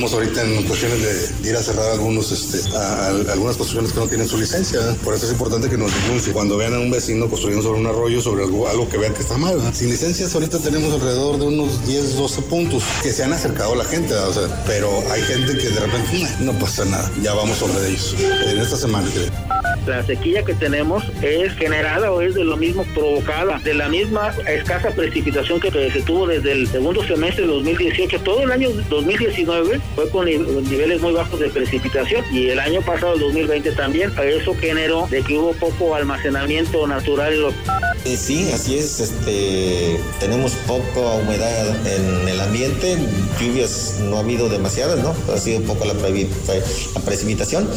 Ahorita en cuestiones de, ir a cerrar algunos, este, a, algunas construcciones que no tienen su licencia. Por eso es importante que nos denuncien. Cuando vean a un vecino construyendo sobre un arroyo, sobre algo, algo que vean que está mal. Sin licencias ahorita tenemos alrededor de unos 10, 12 puntos que se han acercado a la gente. O sea, pero hay gente que de repente no pasa nada. Ya vamos sobre ellos. En esta semana creo. La sequía que tenemos es generada o es de lo mismo provocada, de la misma escasa precipitación que se tuvo desde el segundo semestre de 2018. Todo el año 2019 fue con niveles muy bajos de precipitación y el año pasado, el 2020 también. Eso generó de que hubo poco almacenamiento natural. Eh, sí, así es. Este, tenemos poca humedad en el ambiente, lluvias no ha habido demasiadas, ¿no? Ha sido poco la, la precipitación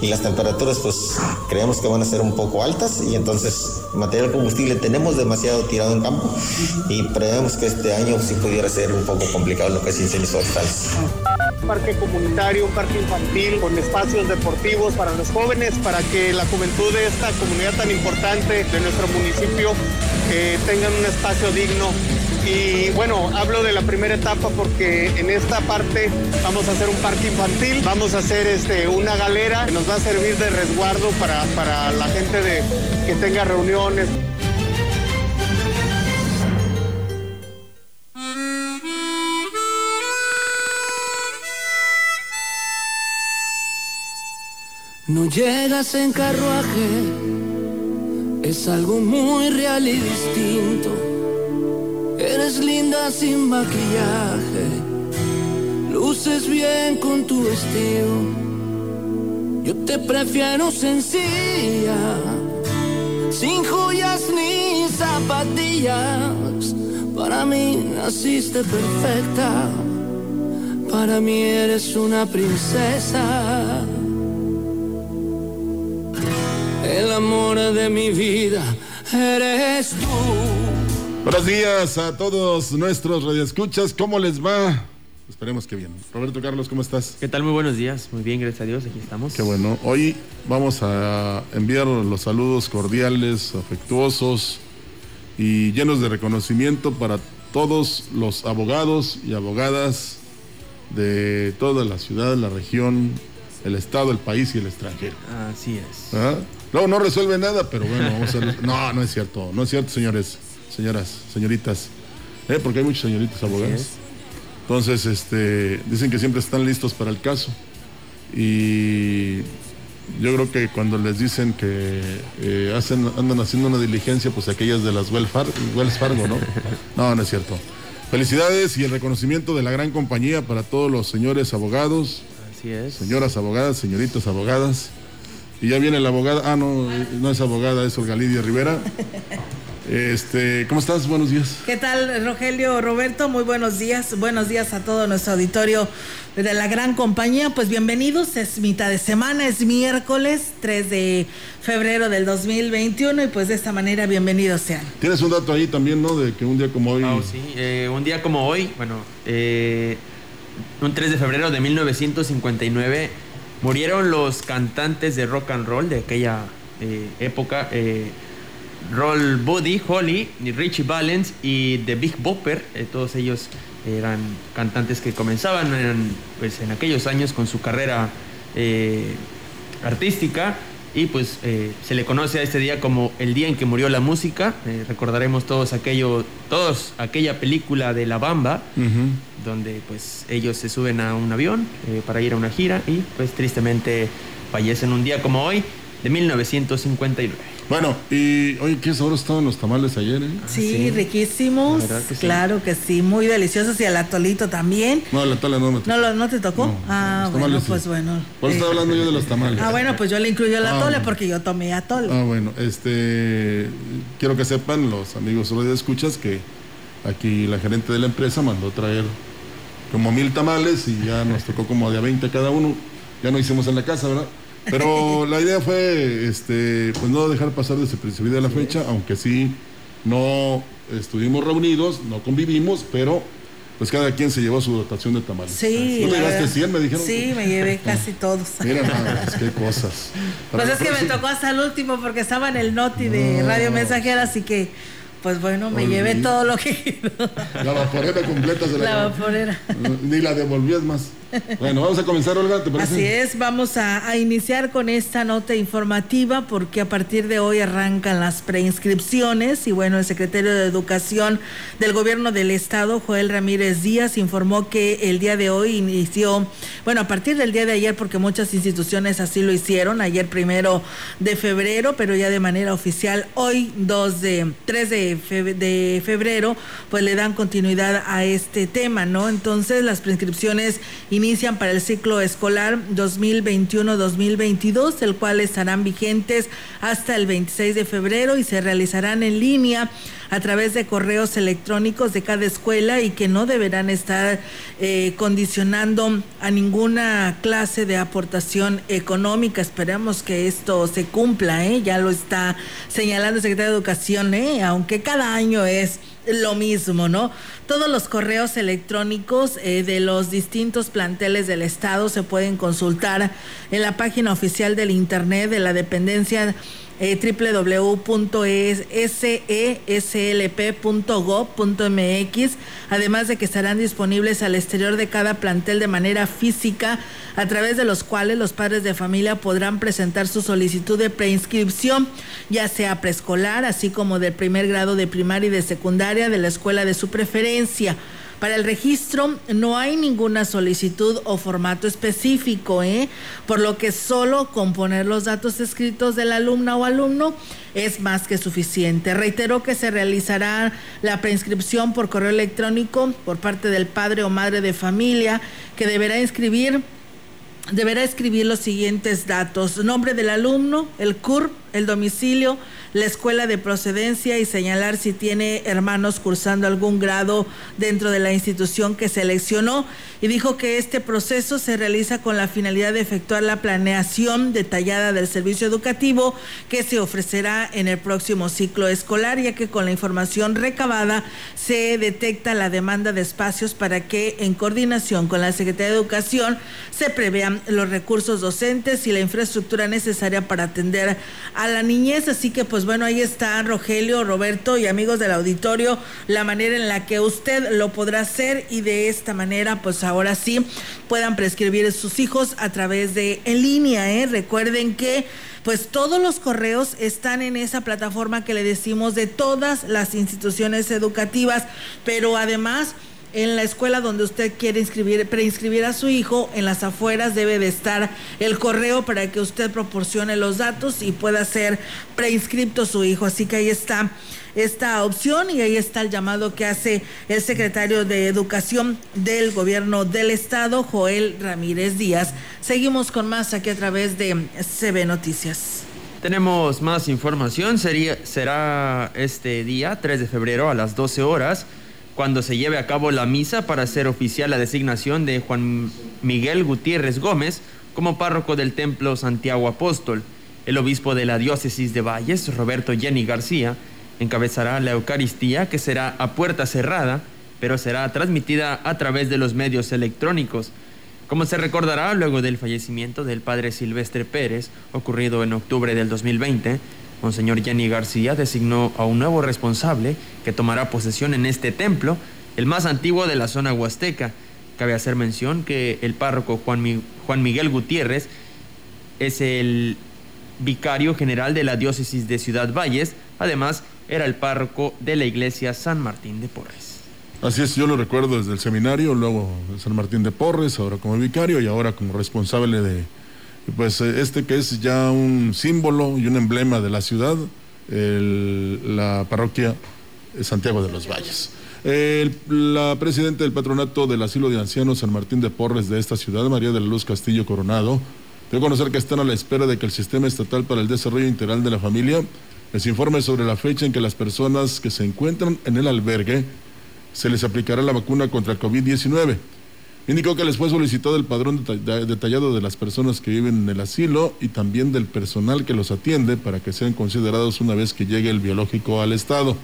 y las temperaturas pues creemos que van a ser un poco altas y entonces material combustible tenemos demasiado tirado en campo y prevemos que este año sí pudiera ser un poco complicado lo que es incendios forestales. Parque comunitario, un parque infantil con espacios deportivos para los jóvenes, para que la juventud de esta comunidad tan importante de nuestro municipio eh, tengan un espacio digno y bueno, hablo de la primera etapa porque en esta parte vamos a hacer un parque infantil, vamos a hacer este, una galera que nos va a servir de resguardo para, para la gente de, que tenga reuniones. No llegas en carruaje, es algo muy real y distinto Eres linda sin maquillaje, luces bien con tu vestido. Yo te prefiero sencilla, sin joyas ni zapatillas. Para mí naciste perfecta, para mí eres una princesa. El amor de mi vida eres tú. Buenos días a todos nuestros radioescuchas. ¿Cómo les va? Esperemos que bien. Roberto Carlos, ¿cómo estás? ¿Qué tal? Muy buenos días. Muy bien, gracias a Dios. Aquí estamos. Qué bueno. Hoy vamos a enviar los saludos cordiales, afectuosos y llenos de reconocimiento para todos los abogados y abogadas de toda la ciudad, la región, el estado, el país y el extranjero. Así es. ¿Ah? No, no resuelve nada, pero bueno, vamos a... No, no es cierto. No es cierto, señores señoras, señoritas, ¿eh? porque hay muchos señoritas abogados. Entonces, este, dicen que siempre están listos para el caso. Y yo creo que cuando les dicen que eh, hacen, andan haciendo una diligencia, pues aquellas de las Wells Fargo, ¿no? No, no es cierto. Felicidades y el reconocimiento de la gran compañía para todos los señores abogados. Así es. Señoras abogadas, señoritas abogadas. Y ya viene la abogada, ah, no, no es abogada, es Olga Lidia Rivera. Este, ¿cómo estás? Buenos días. ¿Qué tal, Rogelio, Roberto? Muy buenos días. Buenos días a todo nuestro auditorio de la gran compañía. Pues bienvenidos. Es mitad de semana, es miércoles 3 de febrero del 2021 y pues de esta manera bienvenidos sean. Tienes un dato ahí también, ¿no? De que un día como hoy. Oh, sí, eh, un día como hoy, bueno, eh, un 3 de febrero de 1959 murieron los cantantes de rock and roll de aquella eh, época. Roll Buddy, Holly, Richie Valens y The Big Bopper, eh, todos ellos eran cantantes que comenzaban pues, en aquellos años con su carrera eh, artística y pues eh, se le conoce a este día como el día en que murió la música. recordaremos todos aquello, todos aquella película de La Bamba, donde pues ellos se suben a un avión para ir a una gira y pues tristemente fallecen un día como hoy de 1959. Bueno, y oye, qué sabrosos estaban los tamales ayer, ¿eh? Sí, riquísimos. Claro que sí, muy deliciosos. Y el atolito también. No, el atole no me tocó. ¿No, lo- no te tocó? No, ah, bueno, tamales sí. pues bueno. Por eso Eh, estaba hablando yo de los tamales. Ah, bueno, pues yo le incluyo el Ah, atole porque yo tomé atole. Ah, bueno, este, quiero que sepan los amigos de escuchas que aquí la gerente de la empresa mandó traer como mil tamales y ya nos tocó como de a 20 cada uno. Ya no hicimos en la casa, ¿verdad? Pero la idea fue, este, pues no dejar pasar desapercibida la fecha, aunque sí no estuvimos reunidos, no convivimos, pero pues cada quien se llevó su dotación de tamales. Sí. ¿No te llevaste verdad. 100? Me dijeron. Sí, me llevé casi todos. Mira qué cosas. Pues es que me tocó hasta el último porque estaba en el noti de No. Radio Mensajera, así que, pues bueno, me llevé todo lo que. La vaporera completa se la La vaporera. Ni la devolvías más. Bueno, vamos a comenzar, Olga, ¿te parece? Así es, vamos a, iniciar con esta nota informativa porque a partir de hoy arrancan las preinscripciones y bueno, el secretario de Educación del Gobierno del Estado, Joel Ramírez Díaz, informó que el día de hoy inició, bueno, a partir del día de ayer porque muchas instituciones así lo hicieron, ayer primero de febrero, pero ya de manera oficial hoy 2 de 3 de, de febrero, pues le dan continuidad a este tema, ¿no? Entonces las prescripciones inician para el ciclo escolar 2021-2022, el cual estarán vigentes hasta el 26 de febrero y se realizarán en línea a través de correos electrónicos de cada escuela y que no deberán estar eh, condicionando a ninguna clase de aportación económica. Esperamos que esto se cumpla, ¿eh? ya lo está señalando el secretario de Educación, ¿eh? aunque cada año es lo mismo, ¿no? Todos los correos electrónicos eh, de los distintos planteles del Estado se pueden consultar en la página oficial del Internet de la dependencia eh, www.seslp.gov.mx, además de que estarán disponibles al exterior de cada plantel de manera física, a través de los cuales los padres de familia podrán presentar su solicitud de preinscripción, ya sea preescolar, así como del primer grado de primaria y de secundaria de la escuela de su preferencia. Para el registro no hay ninguna solicitud o formato específico, ¿eh? por lo que solo con poner los datos escritos de la alumna o alumno es más que suficiente. Reitero que se realizará la preinscripción por correo electrónico por parte del padre o madre de familia que deberá inscribir deberá escribir los siguientes datos: nombre del alumno, el CUR, el domicilio, la escuela de procedencia y señalar si tiene hermanos cursando algún grado dentro de la institución que seleccionó. Y dijo que este proceso se realiza con la finalidad de efectuar la planeación detallada del servicio educativo que se ofrecerá en el próximo ciclo escolar, ya que con la información recabada se detecta la demanda de espacios para que en coordinación con la Secretaría de Educación se prevean los recursos docentes y la infraestructura necesaria para atender a la niñez. Así que pues bueno, ahí está Rogelio, Roberto y amigos del auditorio, la manera en la que usted lo podrá hacer y de esta manera pues ahora sí puedan prescribir sus hijos a través de en línea. ¿eh? Recuerden que pues todos los correos están en esa plataforma que le decimos de todas las instituciones educativas, pero además en la escuela donde usted quiere inscribir, preinscribir a su hijo, en las afueras debe de estar el correo para que usted proporcione los datos y pueda ser preinscripto su hijo. Así que ahí está esta opción y ahí está el llamado que hace el secretario de Educación del Gobierno del Estado, Joel Ramírez Díaz. Seguimos con más aquí a través de CB Noticias. Tenemos más información. Sería, será este día, 3 de febrero, a las 12 horas, cuando se lleve a cabo la misa para hacer oficial la designación de Juan Miguel Gutiérrez Gómez como párroco del Templo Santiago Apóstol. El obispo de la diócesis de Valles, Roberto Jenny García, encabezará la Eucaristía que será a puerta cerrada, pero será transmitida a través de los medios electrónicos. Como se recordará, luego del fallecimiento del padre Silvestre Pérez, ocurrido en octubre del 2020, Monseñor Jenny García designó a un nuevo responsable que tomará posesión en este templo, el más antiguo de la zona huasteca. Cabe hacer mención que el párroco Juan, Juan Miguel Gutiérrez es el vicario general de la diócesis de Ciudad Valles, además era el párroco de la iglesia San Martín de Porres. Así es, yo lo recuerdo desde el seminario, luego San Martín de Porres, ahora como vicario y ahora como responsable de Pues este que es ya un símbolo y un emblema de la ciudad, la parroquia Santiago de los Valles. la presidenta del patronato del asilo de ancianos San Martín de Porres de esta ciudad, María de la Luz Castillo Coronado, a conocer que están a la espera de que el Sistema Estatal para el Desarrollo Integral de la Familia les informe sobre la fecha en que las personas que se encuentran en el albergue se les aplicará la vacuna contra el COVID-19. Indicó que les fue solicitado el padrón detallado de las personas que viven en el asilo y también del personal que los atiende para que sean considerados una vez que llegue el biológico al Estado.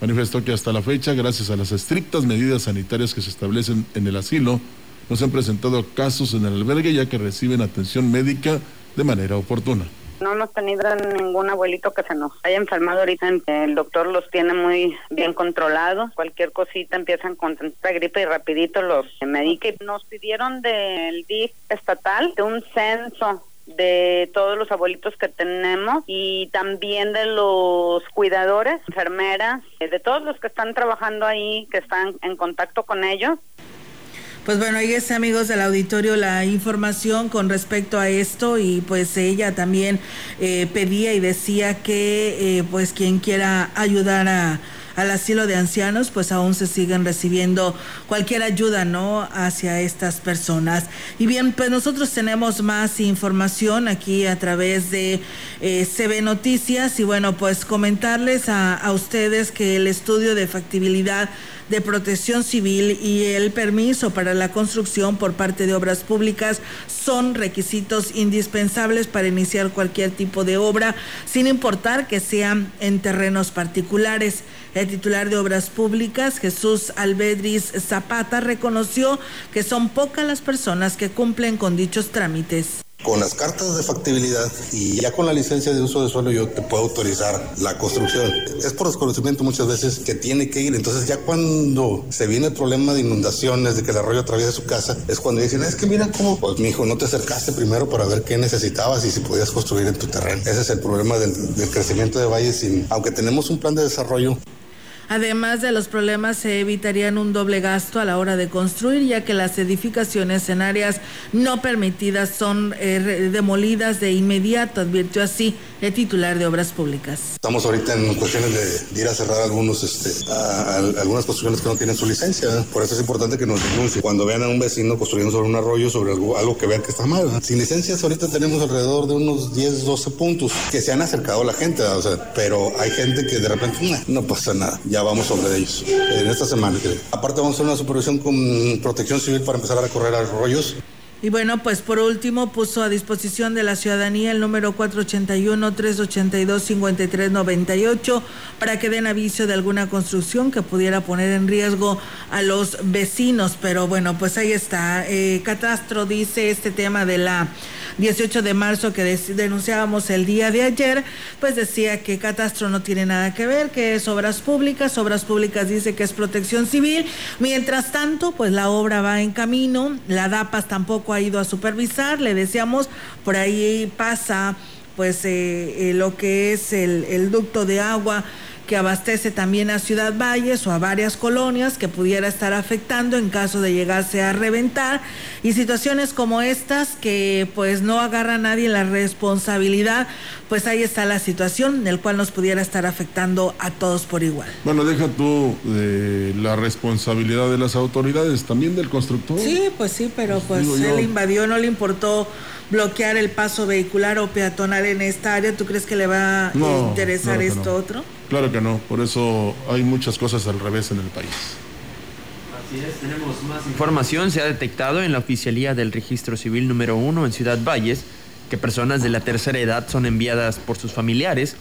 Manifestó que hasta la fecha, gracias a las estrictas medidas sanitarias que se establecen en el asilo, no se han presentado casos en el albergue ya que reciben atención médica de manera oportuna. No hemos tenido ningún abuelito que se nos haya enfermado ahorita. El doctor los tiene muy bien controlados. Cualquier cosita empiezan con tanta gripe y rapidito los medica. Nos pidieron del DIF estatal de un censo de todos los abuelitos que tenemos y también de los cuidadores, enfermeras, de todos los que están trabajando ahí, que están en contacto con ellos. Pues bueno, ahí está amigos del auditorio la información con respecto a esto y pues ella también eh, pedía y decía que eh, pues quien quiera ayudar a al asilo de ancianos, pues aún se siguen recibiendo cualquier ayuda, ¿no? Hacia estas personas. Y bien, pues nosotros tenemos más información aquí a través de eh, CB Noticias y bueno, pues comentarles a, a ustedes que el estudio de factibilidad de protección civil y el permiso para la construcción por parte de obras públicas son requisitos indispensables para iniciar cualquier tipo de obra, sin importar que sean en terrenos particulares. El titular de Obras Públicas, Jesús Albedris Zapata, reconoció que son pocas las personas que cumplen con dichos trámites. Con las cartas de factibilidad y ya con la licencia de uso de suelo yo te puedo autorizar la construcción. Es por desconocimiento muchas veces que tiene que ir. Entonces ya cuando se viene el problema de inundaciones, de que el arroyo atraviesa su casa, es cuando dicen, es que mira cómo, pues mi hijo, no te acercaste primero para ver qué necesitabas y si podías construir en tu terreno. Ese es el problema del, crecimiento de valles. Sin, aunque tenemos un plan de desarrollo, Además de los problemas, se evitarían un doble gasto a la hora de construir, ya que las edificaciones en áreas no permitidas son eh, demolidas de inmediato, advirtió así el titular de Obras Públicas. Estamos ahorita en cuestiones de, ir a cerrar algunos, este, algunas construcciones que no tienen su licencia. Por eso es importante que nos denuncie. Cuando vean a un vecino construyendo sobre un arroyo, sobre algo, algo que vean que está mal. Sin licencias ahorita tenemos alrededor de unos 10, 12 puntos que se han acercado a la gente, pero hay gente que de repente no pasa nada ya vamos sobre ellos en esta semana. Aparte vamos a hacer una supervisión con protección civil para empezar a recorrer arroyos. Y bueno, pues por último puso a disposición de la ciudadanía el número 481-382-5398 para que den aviso de alguna construcción que pudiera poner en riesgo a los vecinos. Pero bueno, pues ahí está. Eh, Catastro dice este tema de la 18 de marzo que denunciábamos el día de ayer, pues decía que Catastro no tiene nada que ver, que es obras públicas, obras públicas dice que es protección civil, mientras tanto, pues la obra va en camino, la DAPAS tampoco ha ido a supervisar, le decíamos, por ahí pasa pues eh, eh, lo que es el, el ducto de agua que abastece también a Ciudad Valles o a varias colonias que pudiera estar afectando en caso de llegarse a reventar y situaciones como estas que pues no agarra a nadie la responsabilidad, pues ahí está la situación en el cual nos pudiera estar afectando a todos por igual. Bueno, deja tú de la responsabilidad de las autoridades, también del constructor. Sí, pues sí, pero pues él invadió, no le importó bloquear el paso vehicular o peatonal en esta área. ¿Tú crees que le va a interesar esto otro? Claro que no, por eso hay muchas cosas al revés en el país. Así es, tenemos más información. Se ha detectado en la oficialía del registro civil número uno en Ciudad Valles que personas de la tercera edad son enviadas por sus familiares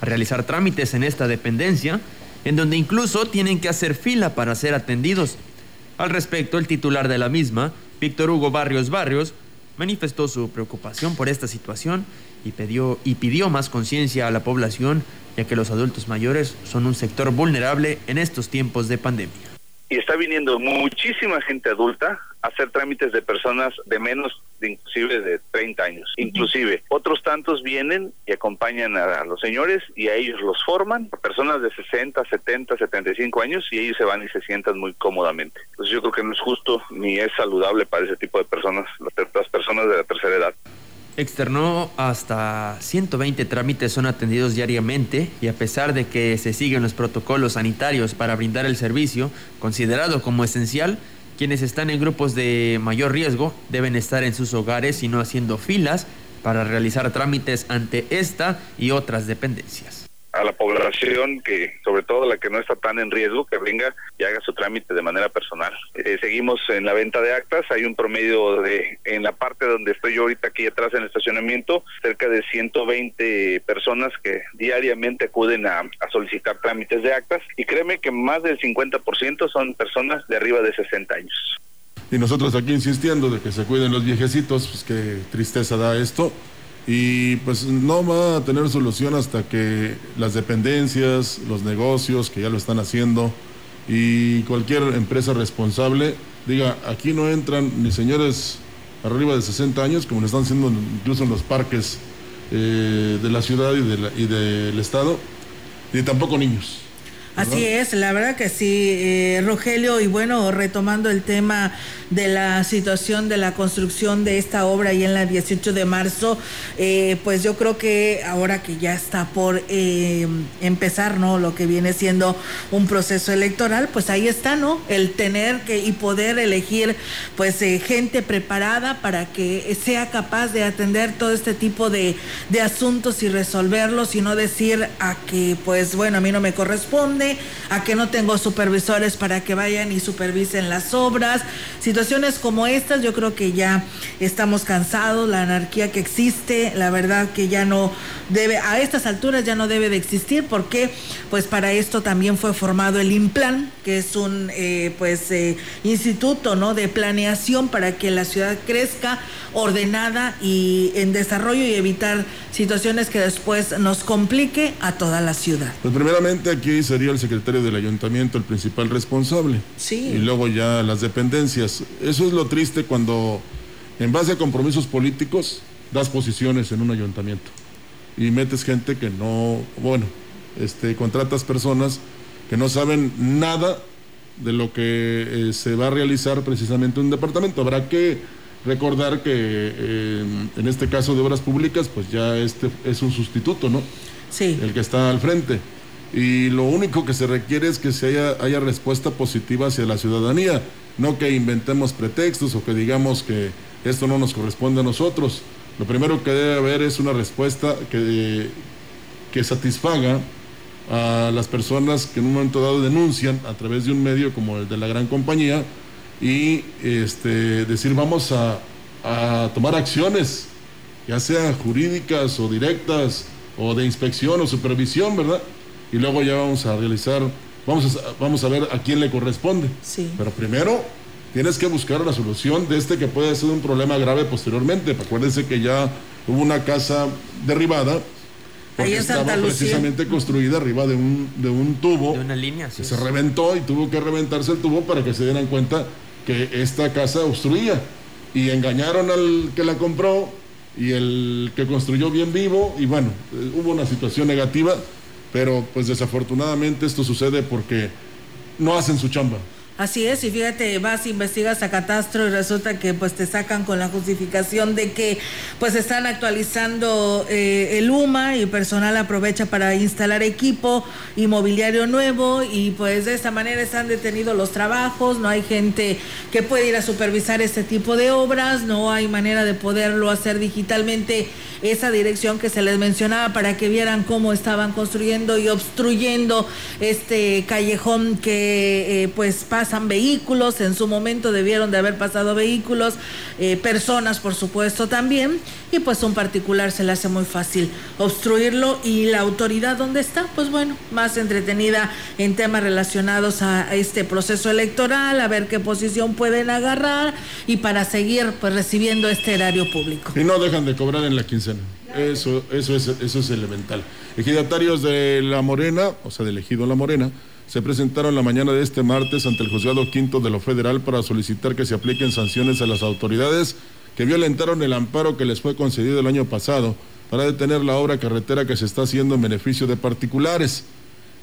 a realizar trámites en esta dependencia, en donde incluso tienen que hacer fila para ser atendidos. Al respecto, el titular de la misma, Víctor Hugo Barrios Barrios, manifestó su preocupación por esta situación y pidió, más conciencia a la población, ya que los adultos mayores son un sector vulnerable en estos tiempos de pandemia y está viniendo muchísima gente adulta a hacer trámites de personas de menos, de inclusive de 30 años. Inclusive, otros tantos vienen y acompañan a, los señores y a ellos los forman, personas de 60, 70, 75 años y ellos se van y se sientan muy cómodamente. Entonces yo creo que no es justo ni es saludable para ese tipo de personas, las personas de la tercera edad. Externó hasta 120 trámites son atendidos diariamente y a pesar de que se siguen los protocolos sanitarios para brindar el servicio considerado como esencial, quienes están en grupos de mayor riesgo deben estar en sus hogares y no haciendo filas para realizar trámites ante esta y otras dependencias a la población que, sobre todo la que no está tan en riesgo, que venga y haga su trámite de manera personal. Eh, seguimos en la venta de actas, hay un promedio de, en la parte donde estoy yo ahorita aquí atrás en el estacionamiento, cerca de 120 personas que diariamente acuden a, a solicitar trámites de actas y créeme que más del 50% son personas de arriba de 60 años. Y nosotros aquí insistiendo de que se cuiden los viejecitos, pues qué tristeza da esto y pues no va a tener solución hasta que las dependencias, los negocios que ya lo están haciendo y cualquier empresa responsable diga, aquí no entran ni señores arriba de 60 años, como lo están haciendo incluso en los parques eh, de la ciudad y, de y del estado, ni tampoco niños. Así es, la verdad que sí, eh, Rogelio, y bueno, retomando el tema de la situación de la construcción de esta obra y en la 18 de marzo, eh, pues yo creo que ahora que ya está por eh, empezar, ¿no? Lo que viene siendo un proceso electoral, pues ahí está, ¿no? El tener que y poder elegir, pues, gente preparada para que sea capaz de atender todo este tipo de, de asuntos y resolverlos y no decir a que, pues, bueno, a mí no me corresponde a que no tengo supervisores para que vayan y supervisen las obras. Situaciones como estas, yo creo que ya estamos cansados, la anarquía que existe, la verdad que ya no debe, a estas alturas ya no debe de existir, porque pues para esto también fue formado el IMPLAN, que es un eh, pues eh, instituto ¿no? de planeación para que la ciudad crezca ordenada y en desarrollo y evitar situaciones que después nos complique a toda la ciudad. Pues primeramente aquí sería el secretario del ayuntamiento el principal responsable. Sí. Y luego ya las dependencias. Eso es lo triste cuando en base a compromisos políticos das posiciones en un ayuntamiento y metes gente que no, bueno, este, contratas personas que no saben nada de lo que eh, se va a realizar precisamente en un departamento. Habrá que recordar que eh, en este caso de obras públicas, pues ya este es un sustituto, ¿no? Sí. El que está al frente. Y lo único que se requiere es que se haya, haya respuesta positiva hacia la ciudadanía, no que inventemos pretextos o que digamos que esto no nos corresponde a nosotros. Lo primero que debe haber es una respuesta que, que satisfaga a las personas que en un momento dado denuncian a través de un medio como el de la gran compañía y este, decir vamos a, a tomar acciones, ya sea jurídicas o directas o de inspección o supervisión, ¿verdad? Y luego ya vamos a realizar, vamos a, vamos a ver a quién le corresponde. Sí. Pero primero tienes que buscar la solución de este que puede ser un problema grave posteriormente. Acuérdense que ya hubo una casa derribada porque estaba precisamente construida arriba de un, de un tubo. De una línea, que se reventó y tuvo que reventarse el tubo para que se dieran cuenta que esta casa obstruía. Y engañaron al que la compró y el que construyó bien vivo. Y bueno, eh, hubo una situación negativa, pero pues desafortunadamente esto sucede porque no hacen su chamba. Así es, y fíjate, vas, investigas a Catastro y resulta que pues te sacan con la justificación de que pues están actualizando eh, el UMA y personal aprovecha para instalar equipo inmobiliario nuevo y pues de esta manera están detenidos los trabajos, no hay gente que pueda ir a supervisar este tipo de obras, no hay manera de poderlo hacer digitalmente. Esa dirección que se les mencionaba para que vieran cómo estaban construyendo y obstruyendo este callejón que eh, pues pasan vehículos, en su momento debieron de haber pasado vehículos, eh, personas por supuesto también, y pues un particular se le hace muy fácil obstruirlo y la autoridad donde está, pues bueno, más entretenida en temas relacionados a este proceso electoral, a ver qué posición pueden agarrar y para seguir pues recibiendo este erario público. Y no dejan de cobrar en la quincena. Eso, eso, es, eso es elemental. Ejidatarios de La Morena, o sea, del ejido La Morena, se presentaron la mañana de este martes ante el juzgado quinto de lo federal para solicitar que se apliquen sanciones a las autoridades que violentaron el amparo que les fue concedido el año pasado para detener la obra carretera que se está haciendo en beneficio de particulares.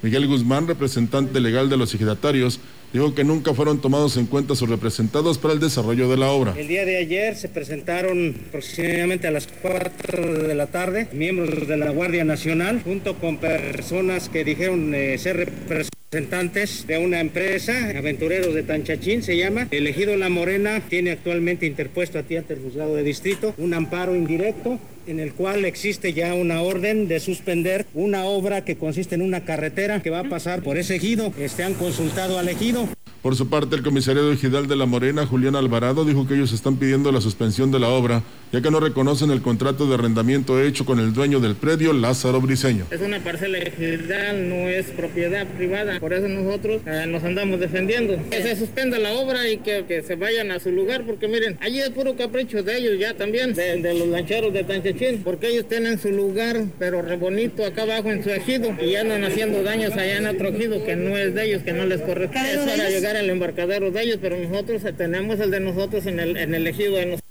Miguel Guzmán, representante legal de los ejidatarios, Dijo que nunca fueron tomados en cuenta sus representados para el desarrollo de la obra. El día de ayer se presentaron aproximadamente a las 4 de la tarde miembros de la Guardia Nacional junto con personas que dijeron eh, ser representantes de una empresa, Aventureros de Tanchachín se llama. Elegido La Morena tiene actualmente interpuesto a ti ante el juzgado de distrito un amparo indirecto en el cual existe ya una orden de suspender una obra que consiste en una carretera que va a pasar por ese ejido. Este han consultado al ejido. Por su parte, el comisario ejidal de La Morena, Julián Alvarado, dijo que ellos están pidiendo la suspensión de la obra, ya que no reconocen el contrato de arrendamiento hecho con el dueño del predio, Lázaro Briseño. Es una parcela ejidal, no es propiedad privada, por eso nosotros eh, nos andamos defendiendo. Que se suspenda la obra y que, que, se vayan a su lugar, porque miren, allí es puro capricho de ellos ya también, de, de los lancheros de Tanchechín, porque ellos tienen su lugar, pero re bonito acá abajo en su ejido, y andan haciendo daños allá en otro ejido que no es de ellos, que no les corresponde. Es para llegar el embarcadero de ellos, pero nosotros tenemos el de nosotros en el, en el ejido de nosotros.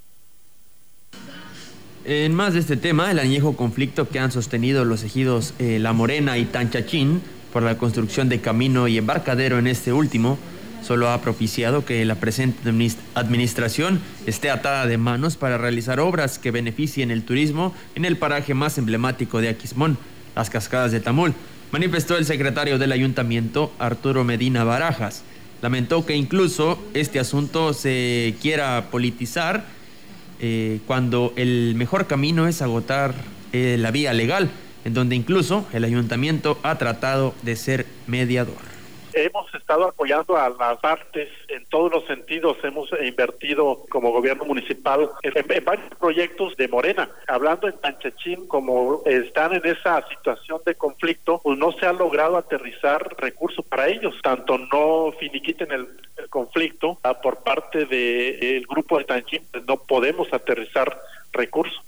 En más de este tema, el añejo conflicto que han sostenido los ejidos eh, La Morena y Tanchachín por la construcción de camino y embarcadero en este último, solo ha propiciado que la presente administración esté atada de manos para realizar obras que beneficien el turismo en el paraje más emblemático de Aquismón, las cascadas de Tamul, manifestó el secretario del ayuntamiento, Arturo Medina Barajas. Lamentó que incluso este asunto se quiera politizar eh, cuando el mejor camino es agotar eh, la vía legal, en donde incluso el ayuntamiento ha tratado de ser mediador hemos estado apoyando a las artes en todos los sentidos. Hemos invertido como gobierno municipal en, varios proyectos de Morena. Hablando en Tanchachín, como están en esa situación de conflicto, pues no se ha logrado aterrizar recursos para ellos. Tanto no finiquiten el, conflicto ah, por parte del grupo de Tanchín, pues no podemos aterrizar recursos.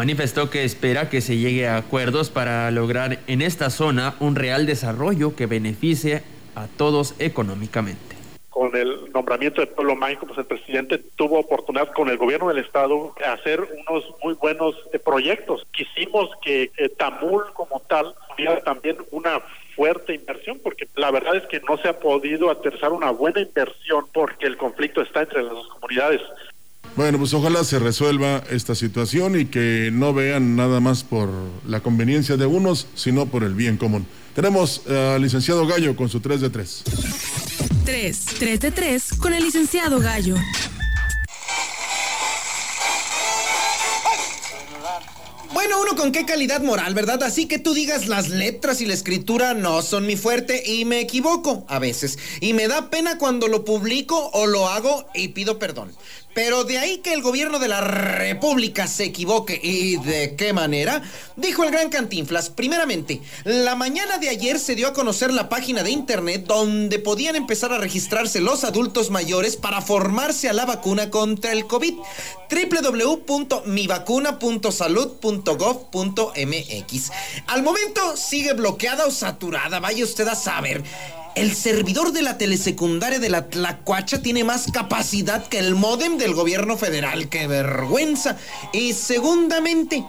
Manifestó que espera que se llegue a acuerdos para lograr en esta zona un real desarrollo que beneficie a todos económicamente con el nombramiento de Pueblo Mágico, pues el presidente tuvo oportunidad con el gobierno del estado de hacer unos muy buenos eh, proyectos. Quisimos que eh, Tamul como tal tuviera también una fuerte inversión, porque la verdad es que no se ha podido aterrizar una buena inversión porque el conflicto está entre las dos comunidades. Bueno, pues ojalá se resuelva esta situación y que no vean nada más por la conveniencia de unos, sino por el bien común. Tenemos al licenciado Gallo con su 3 de 3. 3, 3 de 3 con el licenciado Gallo. Bueno, uno con qué calidad moral, ¿verdad? Así que tú digas las letras y la escritura no son mi fuerte y me equivoco a veces. Y me da pena cuando lo publico o lo hago y pido perdón. Pero de ahí que el gobierno de la República se equivoque y de qué manera, dijo el gran Cantinflas. Primeramente, la mañana de ayer se dio a conocer la página de internet donde podían empezar a registrarse los adultos mayores para formarse a la vacuna contra el COVID. www.mivacuna.salud.gov.mx. Al momento sigue bloqueada o saturada, vaya usted a saber. El servidor de la telesecundaria de la Tlacuacha tiene más capacidad que el módem del gobierno federal. ¡Qué vergüenza! Y segundamente,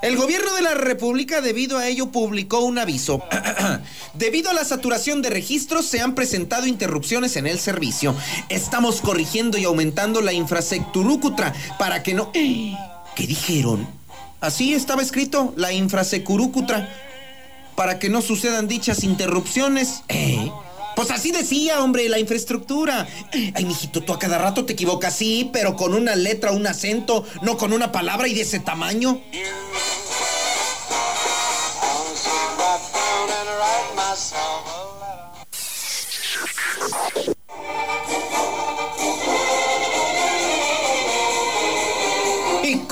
el gobierno de la República debido a ello publicó un aviso. debido a la saturación de registros se han presentado interrupciones en el servicio. Estamos corrigiendo y aumentando la infraestructura para que no... ¿Qué dijeron? Así estaba escrito, la infraestructura para que no sucedan dichas interrupciones. ¿Eh? Pues así decía, hombre, la infraestructura. Ay, mijito, tú a cada rato te equivocas, sí, pero con una letra, un acento, no con una palabra y de ese tamaño.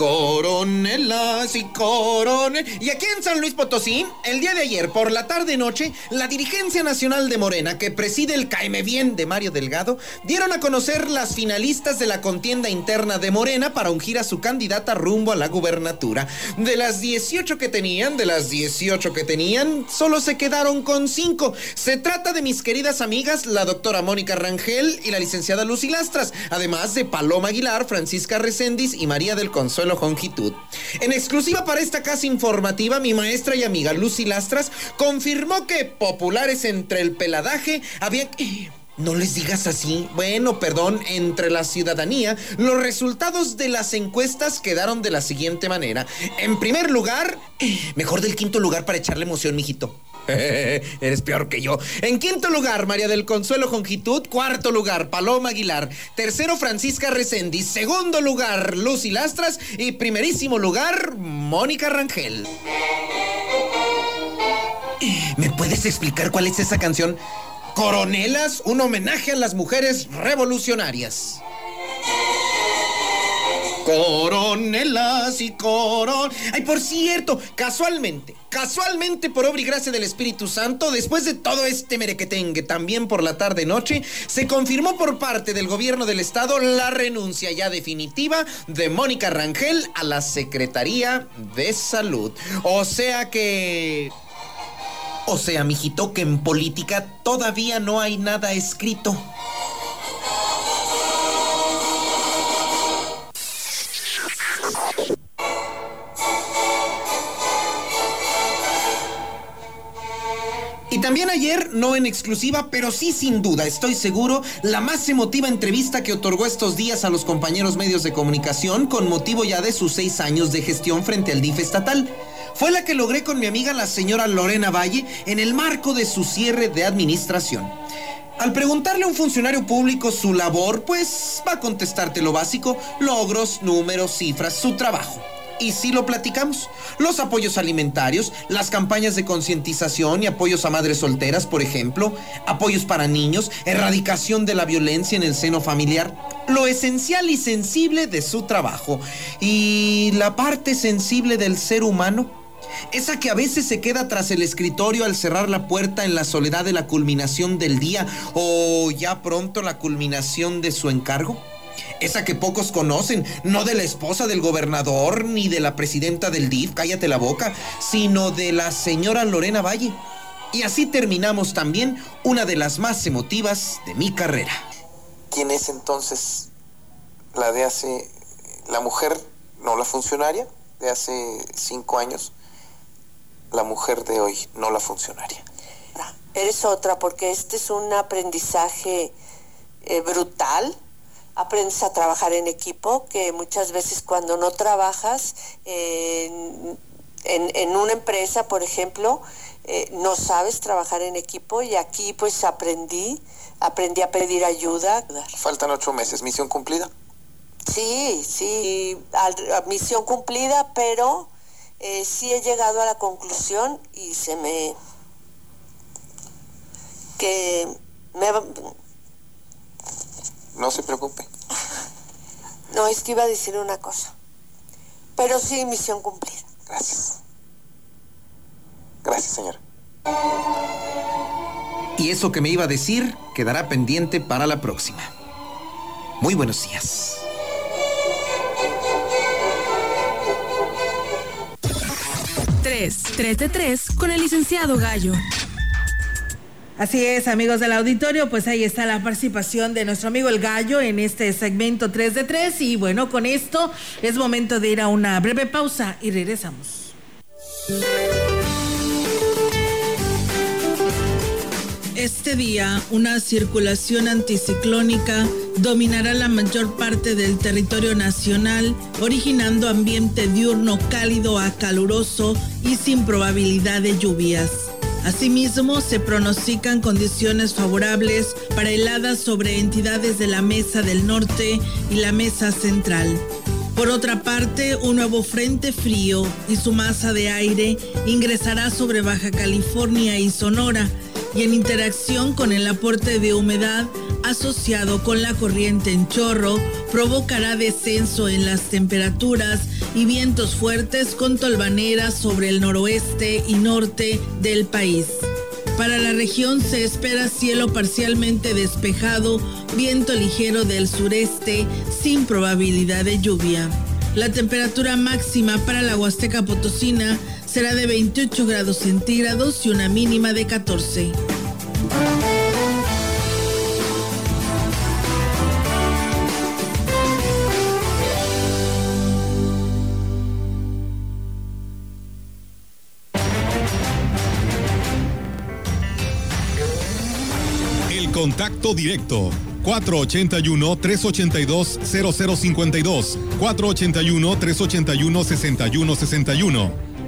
Coronelas y coronel. Y aquí en San Luis Potosí, el día de ayer, por la tarde-noche, la dirigencia nacional de Morena, que preside el Caime Bien de Mario Delgado, dieron a conocer las finalistas de la contienda interna de Morena para ungir a su candidata rumbo a la gubernatura. De las 18 que tenían, de las 18 que tenían, solo se quedaron con 5. Se trata de mis queridas amigas, la doctora Mónica Rangel y la licenciada Lucy Lastras, además de Paloma Aguilar, Francisca Recendis y María del Consuelo En exclusiva para esta casa informativa, mi maestra y amiga Lucy Lastras confirmó que populares entre el peladaje había... No les digas así. Bueno, perdón, entre la ciudadanía, los resultados de las encuestas quedaron de la siguiente manera. En primer lugar, mejor del quinto lugar para echarle emoción, mijito. Eres peor que yo. En quinto lugar, María del Consuelo Jongitud. Cuarto lugar, Paloma Aguilar. Tercero, Francisca Reséndiz. Segundo lugar, Lucy Lastras. Y primerísimo lugar, Mónica Rangel. ¿Me puedes explicar cuál es esa canción? Coronelas, un homenaje a las mujeres revolucionarias. Coronelas y coron. Ay, por cierto, casualmente, casualmente por obra y gracia del Espíritu Santo, después de todo este merequetengue, también por la tarde-noche, se confirmó por parte del gobierno del estado la renuncia ya definitiva de Mónica Rangel a la Secretaría de Salud. O sea que... O sea, mijito, que en política todavía no hay nada escrito. Y también ayer, no en exclusiva, pero sí sin duda, estoy seguro, la más emotiva entrevista que otorgó estos días a los compañeros medios de comunicación con motivo ya de sus seis años de gestión frente al DIF estatal. Fue la que logré con mi amiga la señora Lorena Valle en el marco de su cierre de administración. Al preguntarle a un funcionario público su labor, pues va a contestarte lo básico, logros, números, cifras, su trabajo. Y sí lo platicamos. Los apoyos alimentarios, las campañas de concientización y apoyos a madres solteras, por ejemplo, apoyos para niños, erradicación de la violencia en el seno familiar, lo esencial y sensible de su trabajo. Y la parte sensible del ser humano, esa que a veces se queda tras el escritorio al cerrar la puerta en la soledad de la culminación del día o ya pronto la culminación de su encargo. Esa que pocos conocen, no de la esposa del gobernador ni de la presidenta del DIF, cállate la boca, sino de la señora Lorena Valle. Y así terminamos también una de las más emotivas de mi carrera. ¿Quién es entonces la de hace, la mujer, no la funcionaria, de hace cinco años? La mujer de hoy, no la funcionaria. Eres otra porque este es un aprendizaje eh, brutal aprendes a trabajar en equipo, que muchas veces cuando no trabajas en, en, una empresa, por ejemplo, eh, no sabes trabajar en equipo y aquí pues aprendí, aprendí a pedir ayuda. Faltan ocho meses, misión cumplida. Sí, sí, misión cumplida, pero eh, sí he llegado a la conclusión y se me... que me, no se preocupe. No, es que iba a decir una cosa. Pero sí, misión cumplida. Gracias. Gracias, señora. Y eso que me iba a decir quedará pendiente para la próxima. Muy buenos días. Tres, tres de tres con el licenciado Gallo. Así es, amigos del auditorio, pues ahí está la participación de nuestro amigo el gallo en este segmento 3 de 3 y bueno, con esto es momento de ir a una breve pausa y regresamos. Este día, una circulación anticiclónica dominará la mayor parte del territorio nacional, originando ambiente diurno cálido a caluroso y sin probabilidad de lluvias. Asimismo, se pronostican condiciones favorables para heladas sobre entidades de la Mesa del Norte y la Mesa Central. Por otra parte, un nuevo frente frío y su masa de aire ingresará sobre Baja California y Sonora y en interacción con el aporte de humedad asociado con la corriente en chorro provocará descenso en las temperaturas y vientos fuertes con tolvaneras sobre el noroeste y norte del país. Para la región se espera cielo parcialmente despejado, viento ligero del sureste sin probabilidad de lluvia. La temperatura máxima para la Huasteca Potosina será de 28 grados centígrados y una mínima de 14. El contacto directo 481-382-0052, 481-381-6161.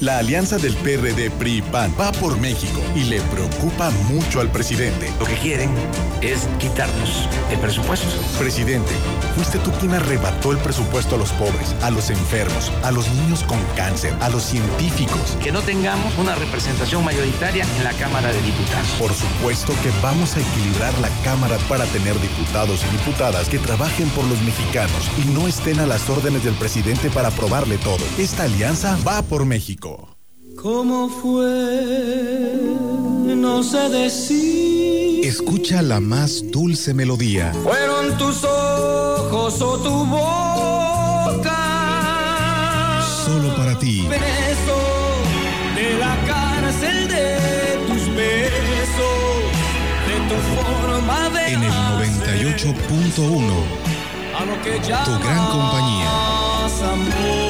La alianza del PRD PRI PAN va por México y le preocupa mucho al presidente. Lo que quieren es quitarnos el presupuesto. Presidente, fuiste tú quien arrebató el presupuesto a los pobres, a los enfermos, a los niños con cáncer, a los científicos. Que no tengamos una representación mayoritaria en la Cámara de Diputados. Por supuesto que vamos a equilibrar la Cámara para tener diputados y diputadas que trabajen por los mexicanos y no estén a las órdenes del presidente para aprobarle todo. Esta alianza va por México. ¿Cómo fue? No sé decir. Escucha la más dulce melodía. Fueron tus ojos o tu boca. Solo para ti. De la cárcel de tus besos, de tu forma de En el 98.1. a lo que ya Tu gran compañía. Quiero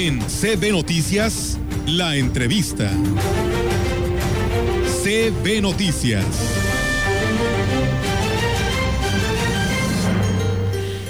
En CB Noticias, la entrevista. CB Noticias.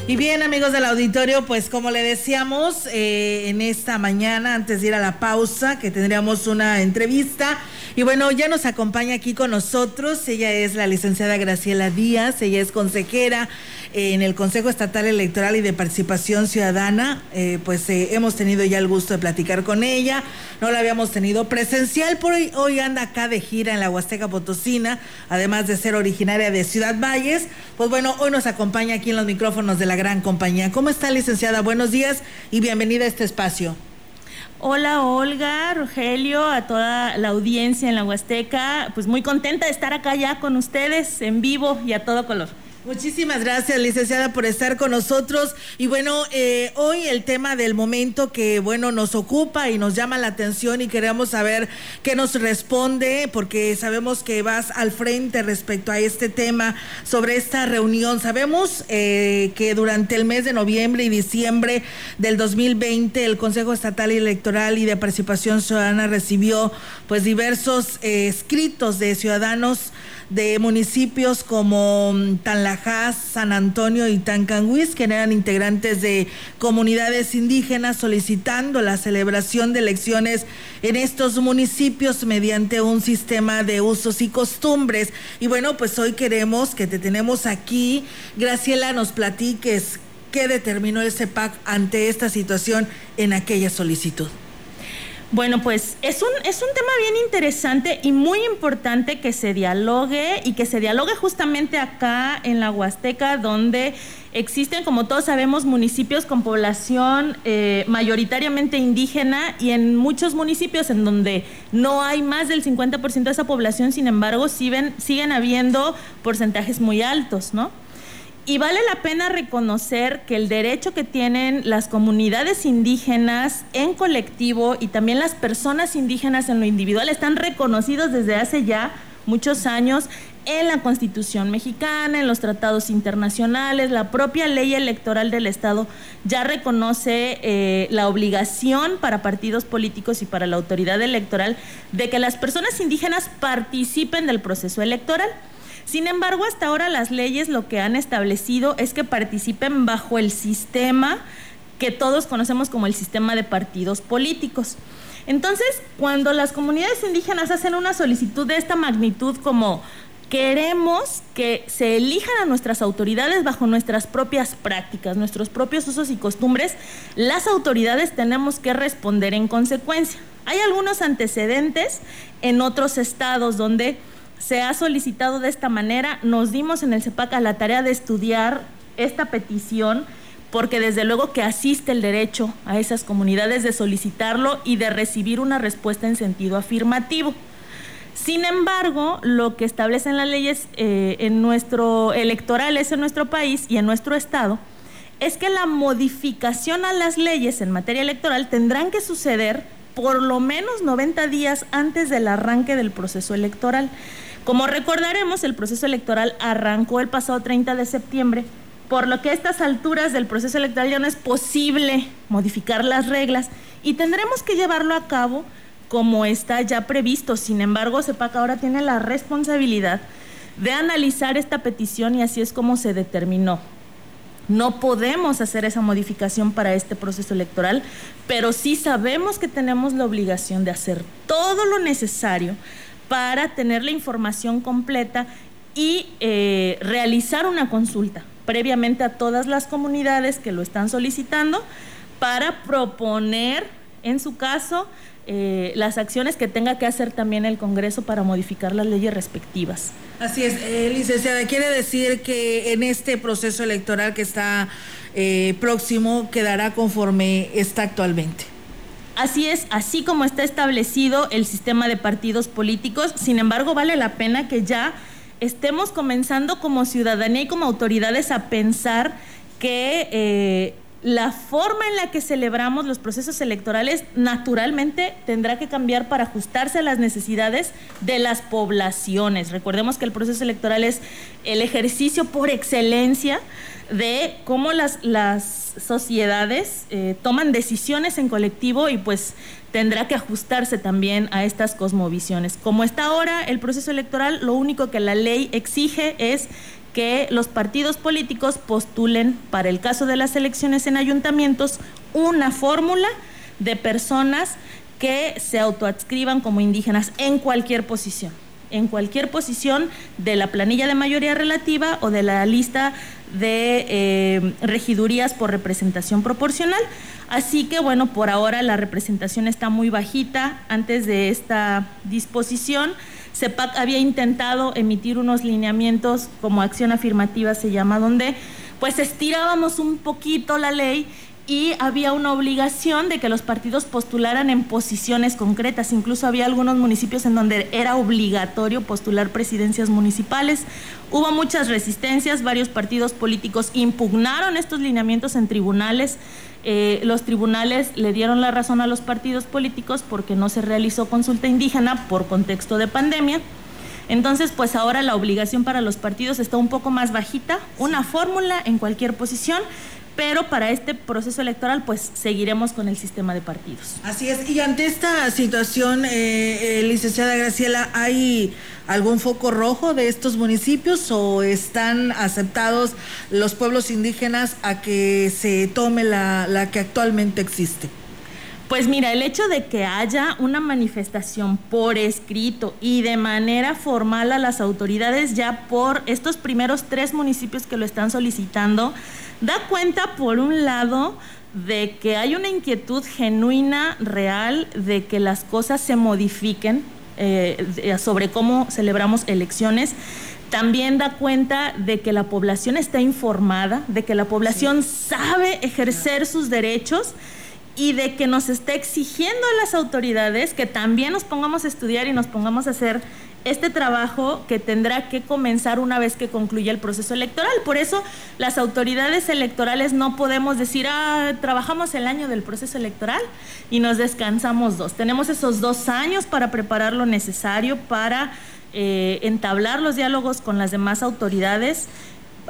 Y bien, amigos del auditorio, pues como le decíamos eh, en esta mañana, antes de ir a la pausa, que tendríamos una entrevista. Y bueno, ya nos acompaña aquí con nosotros. Ella es la licenciada Graciela Díaz, ella es consejera en el Consejo Estatal Electoral y de Participación Ciudadana. Eh, pues eh, hemos tenido ya el gusto de platicar con ella. No la habíamos tenido presencial, por hoy, hoy anda acá de gira en la Huasteca Potosina, además de ser originaria de Ciudad Valles. Pues bueno, hoy nos acompaña aquí en los micrófonos de la gran compañía. ¿Cómo está, licenciada? Buenos días y bienvenida a este espacio. Hola Olga, Rogelio, a toda la audiencia en la Huasteca, pues muy contenta de estar acá ya con ustedes en vivo y a todo color. Muchísimas gracias, licenciada, por estar con nosotros. Y bueno, eh, hoy el tema del momento que, bueno, nos ocupa y nos llama la atención y queremos saber qué nos responde, porque sabemos que vas al frente respecto a este tema sobre esta reunión. Sabemos eh, que durante el mes de noviembre y diciembre del 2020 el Consejo Estatal Electoral y de Participación Ciudadana recibió pues diversos eh, escritos de ciudadanos de municipios como mm, Tanlajas, San Antonio y Tancanguis, que eran integrantes de comunidades indígenas solicitando la celebración de elecciones en estos municipios mediante un sistema de usos y costumbres. Y bueno, pues hoy queremos que te tenemos aquí. Graciela, nos platiques qué determinó el CEPAC ante esta situación en aquella solicitud. Bueno, pues es un, es un tema bien interesante y muy importante que se dialogue y que se dialogue justamente acá en la Huasteca, donde existen, como todos sabemos, municipios con población eh, mayoritariamente indígena y en muchos municipios en donde no hay más del 50% de esa población, sin embargo, siguen, siguen habiendo porcentajes muy altos, ¿no? Y vale la pena reconocer que el derecho que tienen las comunidades indígenas en colectivo y también las personas indígenas en lo individual están reconocidos desde hace ya muchos años en la Constitución mexicana, en los tratados internacionales, la propia ley electoral del Estado ya reconoce eh, la obligación para partidos políticos y para la autoridad electoral de que las personas indígenas participen del proceso electoral. Sin embargo, hasta ahora las leyes lo que han establecido es que participen bajo el sistema que todos conocemos como el sistema de partidos políticos. Entonces, cuando las comunidades indígenas hacen una solicitud de esta magnitud como queremos que se elijan a nuestras autoridades bajo nuestras propias prácticas, nuestros propios usos y costumbres, las autoridades tenemos que responder en consecuencia. Hay algunos antecedentes en otros estados donde se ha solicitado de esta manera. Nos dimos en el CEPAC a la tarea de estudiar esta petición porque desde luego que asiste el derecho a esas comunidades de solicitarlo y de recibir una respuesta en sentido afirmativo. Sin embargo, lo que establecen las leyes eh, en nuestro electorales en nuestro país y en nuestro estado es que la modificación a las leyes en materia electoral tendrán que suceder por lo menos 90 días antes del arranque del proceso electoral. Como recordaremos, el proceso electoral arrancó el pasado 30 de septiembre, por lo que a estas alturas del proceso electoral ya no es posible modificar las reglas y tendremos que llevarlo a cabo como está ya previsto. Sin embargo, CEPAC ahora tiene la responsabilidad de analizar esta petición y así es como se determinó. No podemos hacer esa modificación para este proceso electoral, pero sí sabemos que tenemos la obligación de hacer todo lo necesario para tener la información completa y eh, realizar una consulta previamente a todas las comunidades que lo están solicitando para proponer, en su caso, eh, las acciones que tenga que hacer también el Congreso para modificar las leyes respectivas. Así es, eh, licenciada, quiere decir que en este proceso electoral que está próximo quedará conforme está actualmente. Así es, así como está establecido el sistema de partidos políticos, sin embargo vale la pena que ya estemos comenzando como ciudadanía y como autoridades a pensar que eh, la forma en la que celebramos los procesos electorales naturalmente tendrá que cambiar para ajustarse a las necesidades de las poblaciones. Recordemos que el proceso electoral es el ejercicio por excelencia de cómo las, las sociedades eh, toman decisiones en colectivo y pues tendrá que ajustarse también a estas cosmovisiones. Como está ahora el proceso electoral, lo único que la ley exige es que los partidos políticos postulen para el caso de las elecciones en ayuntamientos una fórmula de personas que se autoadscriban como indígenas en cualquier posición en cualquier posición de la planilla de mayoría relativa o de la lista de eh, regidurías por representación proporcional. Así que bueno, por ahora la representación está muy bajita. Antes de esta disposición, CEPAC había intentado emitir unos lineamientos como acción afirmativa se llama, donde pues estirábamos un poquito la ley y había una obligación de que los partidos postularan en posiciones concretas. Incluso había algunos municipios en donde era obligatorio postular presidencias municipales. Hubo muchas resistencias, varios partidos políticos impugnaron estos lineamientos en tribunales. Eh, los tribunales le dieron la razón a los partidos políticos porque no se realizó consulta indígena por contexto de pandemia. Entonces, pues ahora la obligación para los partidos está un poco más bajita, una fórmula en cualquier posición pero para este proceso electoral pues seguiremos con el sistema de partidos. Así es, y ante esta situación, eh, eh, licenciada Graciela, ¿hay algún foco rojo de estos municipios o están aceptados los pueblos indígenas a que se tome la, la que actualmente existe? Pues mira, el hecho de que haya una manifestación por escrito y de manera formal a las autoridades ya por estos primeros tres municipios que lo están solicitando, da cuenta, por un lado, de que hay una inquietud genuina, real, de que las cosas se modifiquen eh, sobre cómo celebramos elecciones. También da cuenta de que la población está informada, de que la población sabe ejercer sus derechos y de que nos está exigiendo a las autoridades que también nos pongamos a estudiar y nos pongamos a hacer este trabajo que tendrá que comenzar una vez que concluya el proceso electoral. Por eso las autoridades electorales no podemos decir, ah, trabajamos el año del proceso electoral y nos descansamos dos. Tenemos esos dos años para preparar lo necesario para eh, entablar los diálogos con las demás autoridades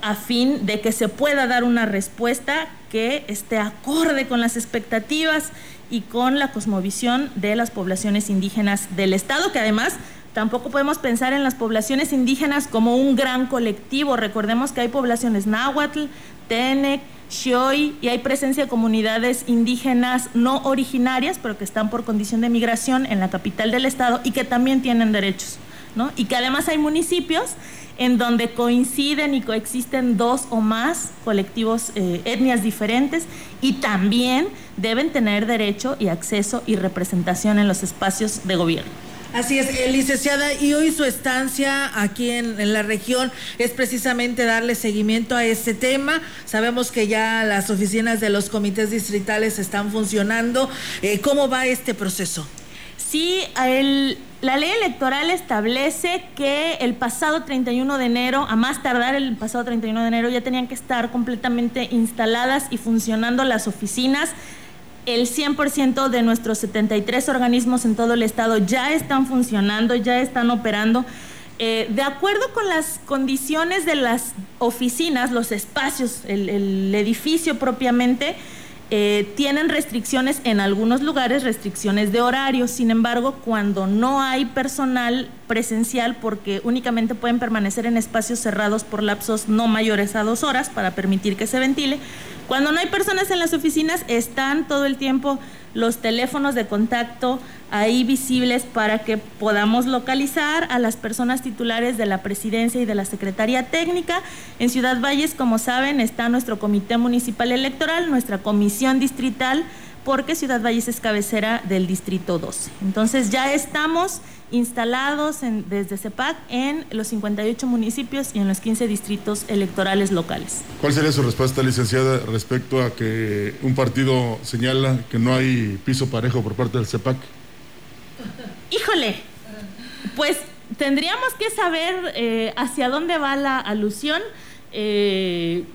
a fin de que se pueda dar una respuesta que esté acorde con las expectativas y con la cosmovisión de las poblaciones indígenas del Estado, que además Tampoco podemos pensar en las poblaciones indígenas como un gran colectivo. Recordemos que hay poblaciones náhuatl, tenec, Xioi y hay presencia de comunidades indígenas no originarias, pero que están por condición de migración en la capital del estado y que también tienen derechos, ¿no? Y que además hay municipios en donde coinciden y coexisten dos o más colectivos, eh, etnias diferentes y también deben tener derecho y acceso y representación en los espacios de gobierno. Así es, eh, licenciada, y hoy su estancia aquí en, la región es precisamente darle seguimiento a este tema. Sabemos que ya las oficinas de los comités distritales están funcionando. Eh, ¿Cómo va este proceso? Sí, la ley electoral establece que el pasado 31 de enero, a más tardar el pasado 31 de enero, ya tenían que estar completamente instaladas y funcionando las oficinas el 100% de nuestros 73 organismos en todo el estado ya están funcionando, ya están operando. Eh, de acuerdo con las condiciones de las oficinas, los espacios, el, edificio propiamente, eh, tienen restricciones en algunos lugares, restricciones de horario. Sin embargo, cuando no hay personal presencial, porque únicamente pueden permanecer en espacios cerrados por lapsos no mayores a dos horas para permitir que se ventile, cuando no hay personas en las oficinas, están todo el tiempo los teléfonos de contacto ahí visibles para que podamos localizar a las personas titulares de la presidencia y de la secretaría técnica. En Ciudad Valles, como saben, está nuestro comité municipal electoral, nuestra comisión distrital, porque Ciudad Valles es cabecera del distrito 12. Entonces ya estamos instalados desde CEPAC en los 58 municipios y en los 15 distritos electorales locales. ¿Cuál sería su respuesta, licenciada, respecto a que un partido señala que no hay piso parejo por parte del CEPAC? Híjole, pues tendríamos que saber eh, hacia dónde va la alusión. Eh,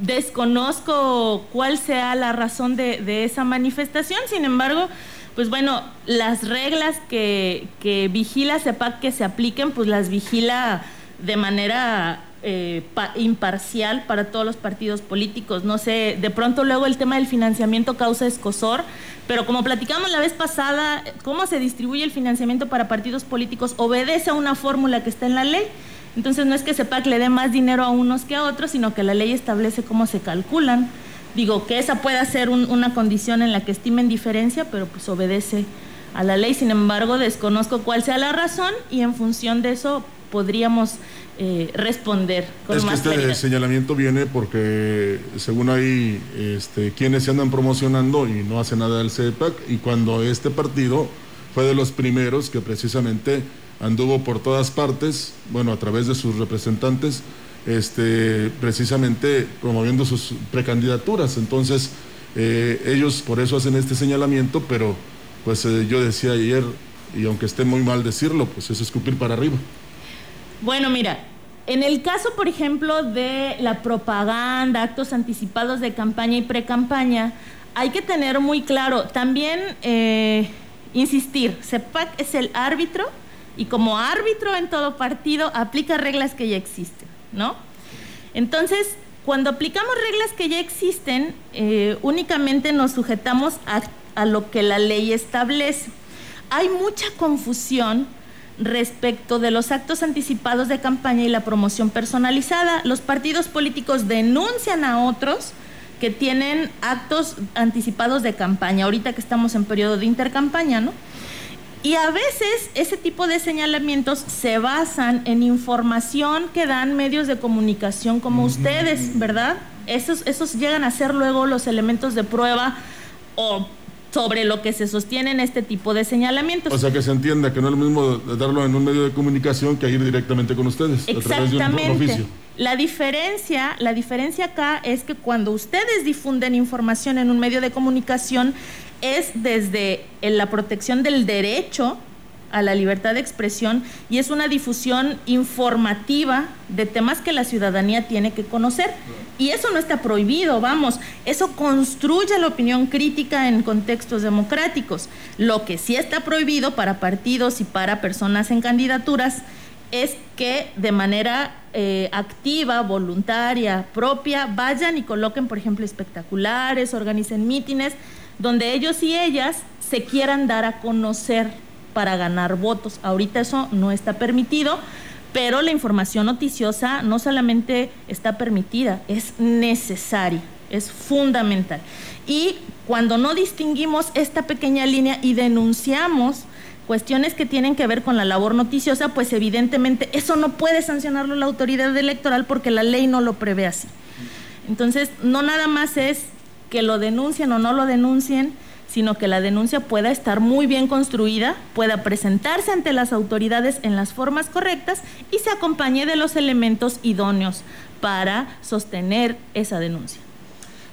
desconozco cuál sea la razón de, de esa manifestación, sin embargo, pues bueno, las reglas que, que vigila CEPAC que se apliquen, pues las vigila de manera eh, imparcial para todos los partidos políticos. No sé, de pronto luego el tema del financiamiento causa escosor, pero como platicamos la vez pasada, cómo se distribuye el financiamiento para partidos políticos obedece a una fórmula que está en la ley. Entonces no es que CEPAC le dé más dinero a unos que a otros, sino que la ley establece cómo se calculan. Digo, que esa pueda ser una condición en la que estimen diferencia, pero pues obedece a la ley. Sin embargo, desconozco cuál sea la razón y en función de eso podríamos eh, responder con es que más este claridad. señalamiento viene porque según hay este, quienes se andan promocionando y no hace nada el CEPAC y cuando este partido fue de los primeros que precisamente anduvo por todas partes, bueno, a través de sus representantes, este, precisamente promoviendo sus precandidaturas. Entonces, eh, ellos por eso hacen este señalamiento, pero pues eh, yo decía ayer, y aunque esté muy mal decirlo, pues es escupir para arriba. Bueno, mira, en el caso, por ejemplo, de la propaganda, actos anticipados de campaña y pre-campaña, hay que tener muy claro, también eh, insistir, CEPAC es el árbitro y como árbitro en todo partido aplica reglas que ya existen, ¿no? Entonces, cuando aplicamos reglas que ya existen, eh, únicamente nos sujetamos a, a lo que la ley establece. Hay mucha confusión respecto de los actos anticipados de campaña y la promoción personalizada. Los partidos políticos denuncian a otros que tienen actos anticipados de campaña, ahorita que estamos en periodo de intercampaña, ¿no? Y a veces ese tipo de señalamientos se basan en información que dan medios de comunicación como ustedes, ¿verdad? Esos, esos llegan a ser luego los elementos de prueba o sobre lo que se sostienen este tipo de señalamientos. O sea, que se entienda que no es lo mismo darlo en un medio de comunicación que ir directamente con ustedes a través de un oficio. La diferencia, la diferencia acá es que cuando ustedes difunden información en un medio de comunicación es desde en la protección del derecho a la libertad de expresión y es una difusión informativa de temas que la ciudadanía tiene que conocer. Y eso no está prohibido, vamos, eso construye la opinión crítica en contextos democráticos. Lo que sí está prohibido para partidos y para personas en candidaturas es que de manera eh, activa, voluntaria, propia, vayan y coloquen, por ejemplo, espectaculares, organicen mítines, donde ellos y ellas se quieran dar a conocer para ganar votos. Ahorita eso no está permitido, pero la información noticiosa no solamente está permitida, es necesaria, es fundamental. Y cuando no distinguimos esta pequeña línea y denunciamos cuestiones que tienen que ver con la labor noticiosa, pues evidentemente eso no puede sancionarlo la autoridad electoral porque la ley no lo prevé así. Entonces, no nada más es que lo denuncien o no lo denuncien, sino que la denuncia pueda estar muy bien construida, pueda presentarse ante las autoridades en las formas correctas y se acompañe de los elementos idóneos para sostener esa denuncia.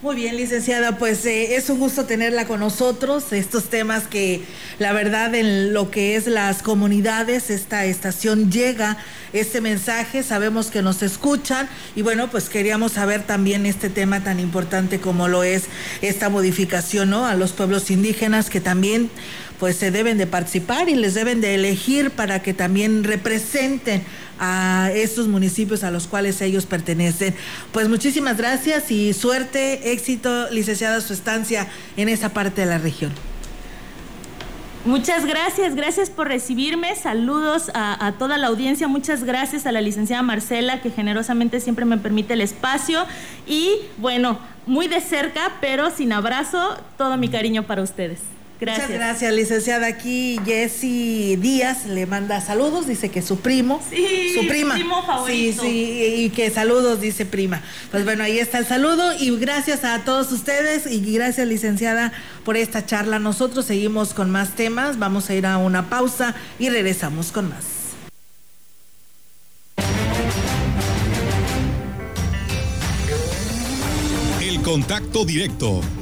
Muy bien, licenciada, pues eh, es un gusto tenerla con nosotros. Estos temas que la verdad en lo que es las comunidades, esta estación llega este mensaje, sabemos que nos escuchan y bueno, pues queríamos saber también este tema tan importante como lo es esta modificación, ¿no? A los pueblos indígenas que también pues se deben de participar y les deben de elegir para que también representen a estos municipios a los cuales ellos pertenecen. Pues muchísimas gracias y suerte, éxito, licenciada, su estancia en esa parte de la región. Muchas gracias, gracias por recibirme. Saludos a, a, toda la audiencia. Muchas gracias a la licenciada Marcela, que generosamente siempre me permite el espacio. Y bueno, muy de cerca, pero sin abrazo, todo mi cariño para ustedes. Gracias. Muchas gracias, licenciada. Aquí Jessy Díaz le manda saludos, dice que su primo, sí, su prima. Primo favorito. Sí, sí, y que saludos, dice prima. Pues bueno, ahí está el saludo y gracias a todos ustedes y gracias, licenciada, por esta charla. Nosotros seguimos con más temas, vamos a ir a una pausa y regresamos con más. El contacto directo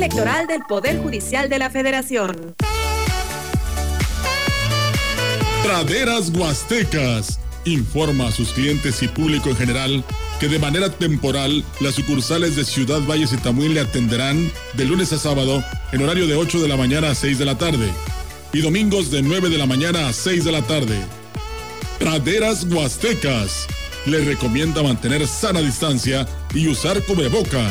Electoral del Poder Judicial de la Federación. Praderas Huastecas informa a sus clientes y público en general que de manera temporal las sucursales de Ciudad Valles y Tamuín le atenderán de lunes a sábado en horario de 8 de la mañana a 6 de la tarde y domingos de 9 de la mañana a 6 de la tarde. Praderas Huastecas le recomienda mantener sana distancia y usar cubreboca.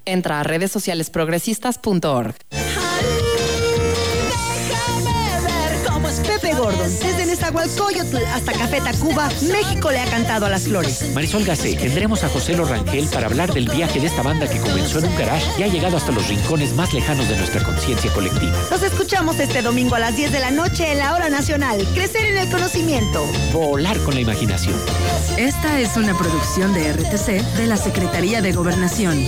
Entra a redes sociales progresistas.org. Pepe Gordon, desde Nezahualcóyotl hasta Café Tacuba, México le ha cantado a las flores. Marisol Gacé, tendremos a José Lorangel para hablar del viaje de esta banda que comenzó en un garage y ha llegado hasta los rincones más lejanos de nuestra conciencia colectiva. Los escuchamos este domingo a las 10 de la noche en la hora nacional. Crecer en el conocimiento. Volar con la imaginación. Esta es una producción de RTC de la Secretaría de Gobernación.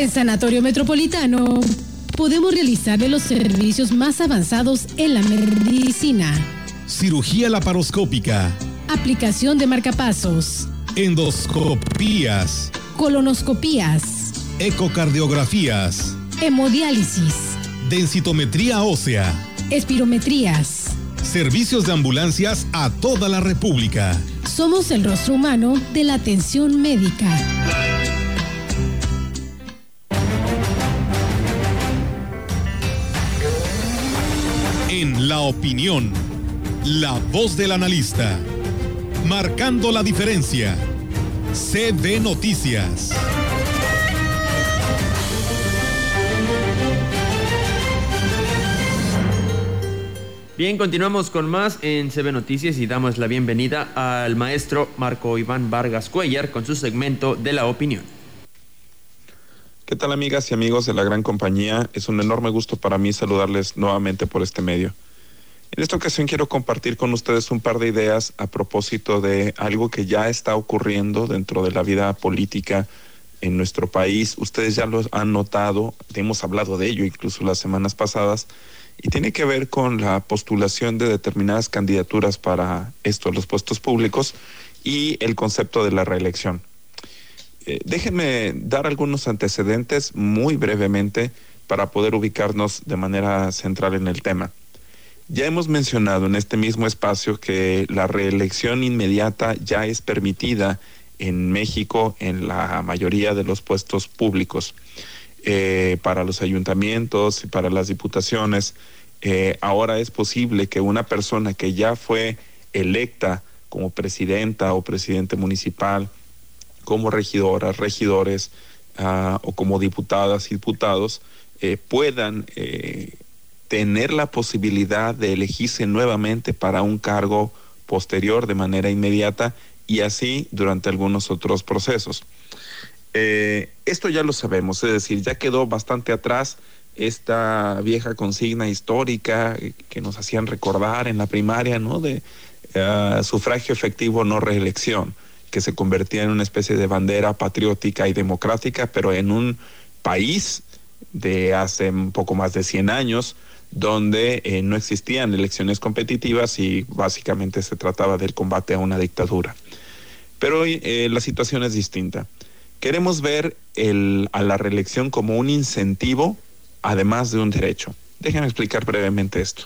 En Sanatorio Metropolitano podemos realizarle los servicios más avanzados en la medicina. Cirugía laparoscópica. Aplicación de marcapasos. Endoscopías. Colonoscopías. Ecocardiografías. Hemodiálisis. Densitometría ósea. Espirometrías. Servicios de ambulancias a toda la República. Somos el rostro humano de la atención médica. La opinión, la voz del analista, marcando la diferencia. CB Noticias. Bien, continuamos con más en CB Noticias y damos la bienvenida al maestro Marco Iván Vargas Cuellar con su segmento de la opinión. ¿Qué tal amigas y amigos de la gran compañía? Es un enorme gusto para mí saludarles nuevamente por este medio. En esta ocasión quiero compartir con ustedes un par de ideas a propósito de algo que ya está ocurriendo dentro de la vida política en nuestro país. Ustedes ya lo han notado, hemos hablado de ello incluso las semanas pasadas, y tiene que ver con la postulación de determinadas candidaturas para estos, los puestos públicos, y el concepto de la reelección. Eh, déjenme dar algunos antecedentes muy brevemente para poder ubicarnos de manera central en el tema. Ya hemos mencionado en este mismo espacio que la reelección inmediata ya es permitida en México en la mayoría de los puestos públicos. Eh, para los ayuntamientos y para las diputaciones, eh, ahora es posible que una persona que ya fue electa como presidenta o presidente municipal, como regidoras, regidores ah, o como diputadas y diputados, eh, puedan tener la posibilidad de elegirse nuevamente para un cargo posterior de manera inmediata y así durante algunos otros procesos. Eh, esto ya lo sabemos, es decir, ya quedó bastante atrás esta vieja consigna histórica que nos hacían recordar en la primaria, ¿no? De uh, sufragio efectivo, no reelección, que se convertía en una especie de bandera patriótica y democrática, pero en un país de hace un poco más de 100 años, donde eh, no existían elecciones competitivas y básicamente se trataba del combate a una dictadura. Pero hoy eh, la situación es distinta. Queremos ver el, a la reelección como un incentivo, además de un derecho. Déjenme explicar brevemente esto.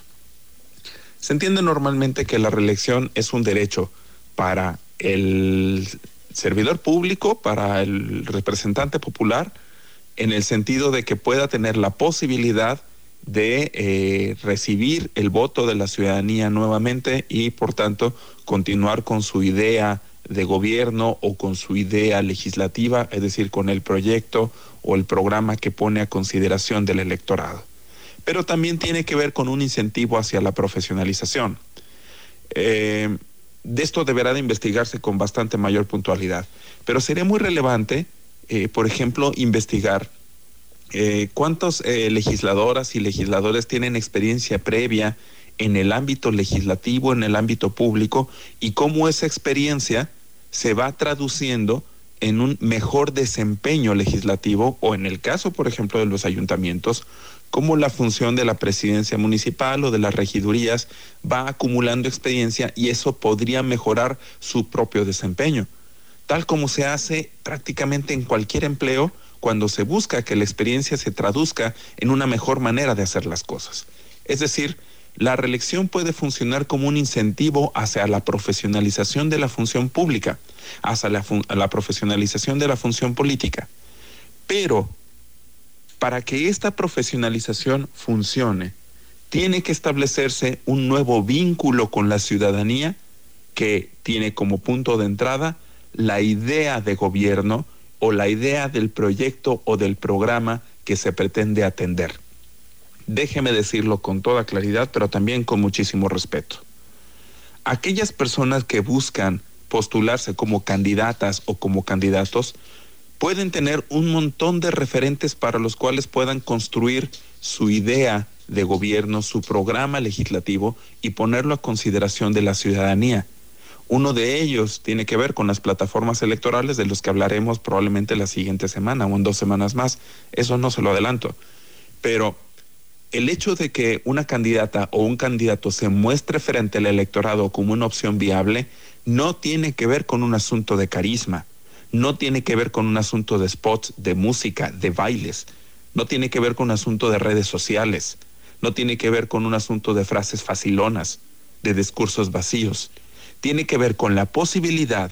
Se entiende normalmente que la reelección es un derecho para el servidor público, para el representante popular, en el sentido de que pueda tener la posibilidad de eh, recibir el voto de la ciudadanía nuevamente y por tanto continuar con su idea de gobierno o con su idea legislativa, es decir, con el proyecto o el programa que pone a consideración del electorado. Pero también tiene que ver con un incentivo hacia la profesionalización. Eh, de esto deberá de investigarse con bastante mayor puntualidad, pero sería muy relevante, eh, por ejemplo, investigar eh, cuántos legisladoras y legisladores tienen experiencia previa en el ámbito legislativo, en el ámbito público, y cómo esa experiencia se va traduciendo en un mejor desempeño legislativo o en el caso, por ejemplo, de los ayuntamientos, cómo la función de la presidencia municipal o de las regidurías va acumulando experiencia y eso podría mejorar su propio desempeño, tal como se hace prácticamente en cualquier empleo cuando se busca que la experiencia se traduzca en una mejor manera de hacer las cosas. Es decir, la reelección puede funcionar como un incentivo hacia la profesionalización de la función pública, hacia la, profesionalización de la función política. Pero para que esta profesionalización funcione, tiene que establecerse un nuevo vínculo con la ciudadanía que tiene como punto de entrada la idea de gobierno o la idea del proyecto o del programa que se pretende atender déjeme decirlo con toda claridad, pero también con muchísimo respeto. Aquellas personas que buscan postularse como candidatas o como candidatos pueden tener un montón de referentes para los cuales puedan construir su idea de gobierno, su programa legislativo y ponerlo a consideración de la ciudadanía. Uno de ellos tiene que ver con las plataformas electorales de los que hablaremos probablemente la siguiente semana o en dos semanas más. Eso no se lo adelanto. Pero el hecho de que una candidata o un candidato se muestre frente al electorado como una opción viable no tiene que ver con un asunto de carisma, no tiene que ver con un asunto de spots, de música, de bailes, no tiene que ver con un asunto de redes sociales, no tiene que ver con un asunto de frases facilonas, de discursos vacíos, tiene que ver con la posibilidad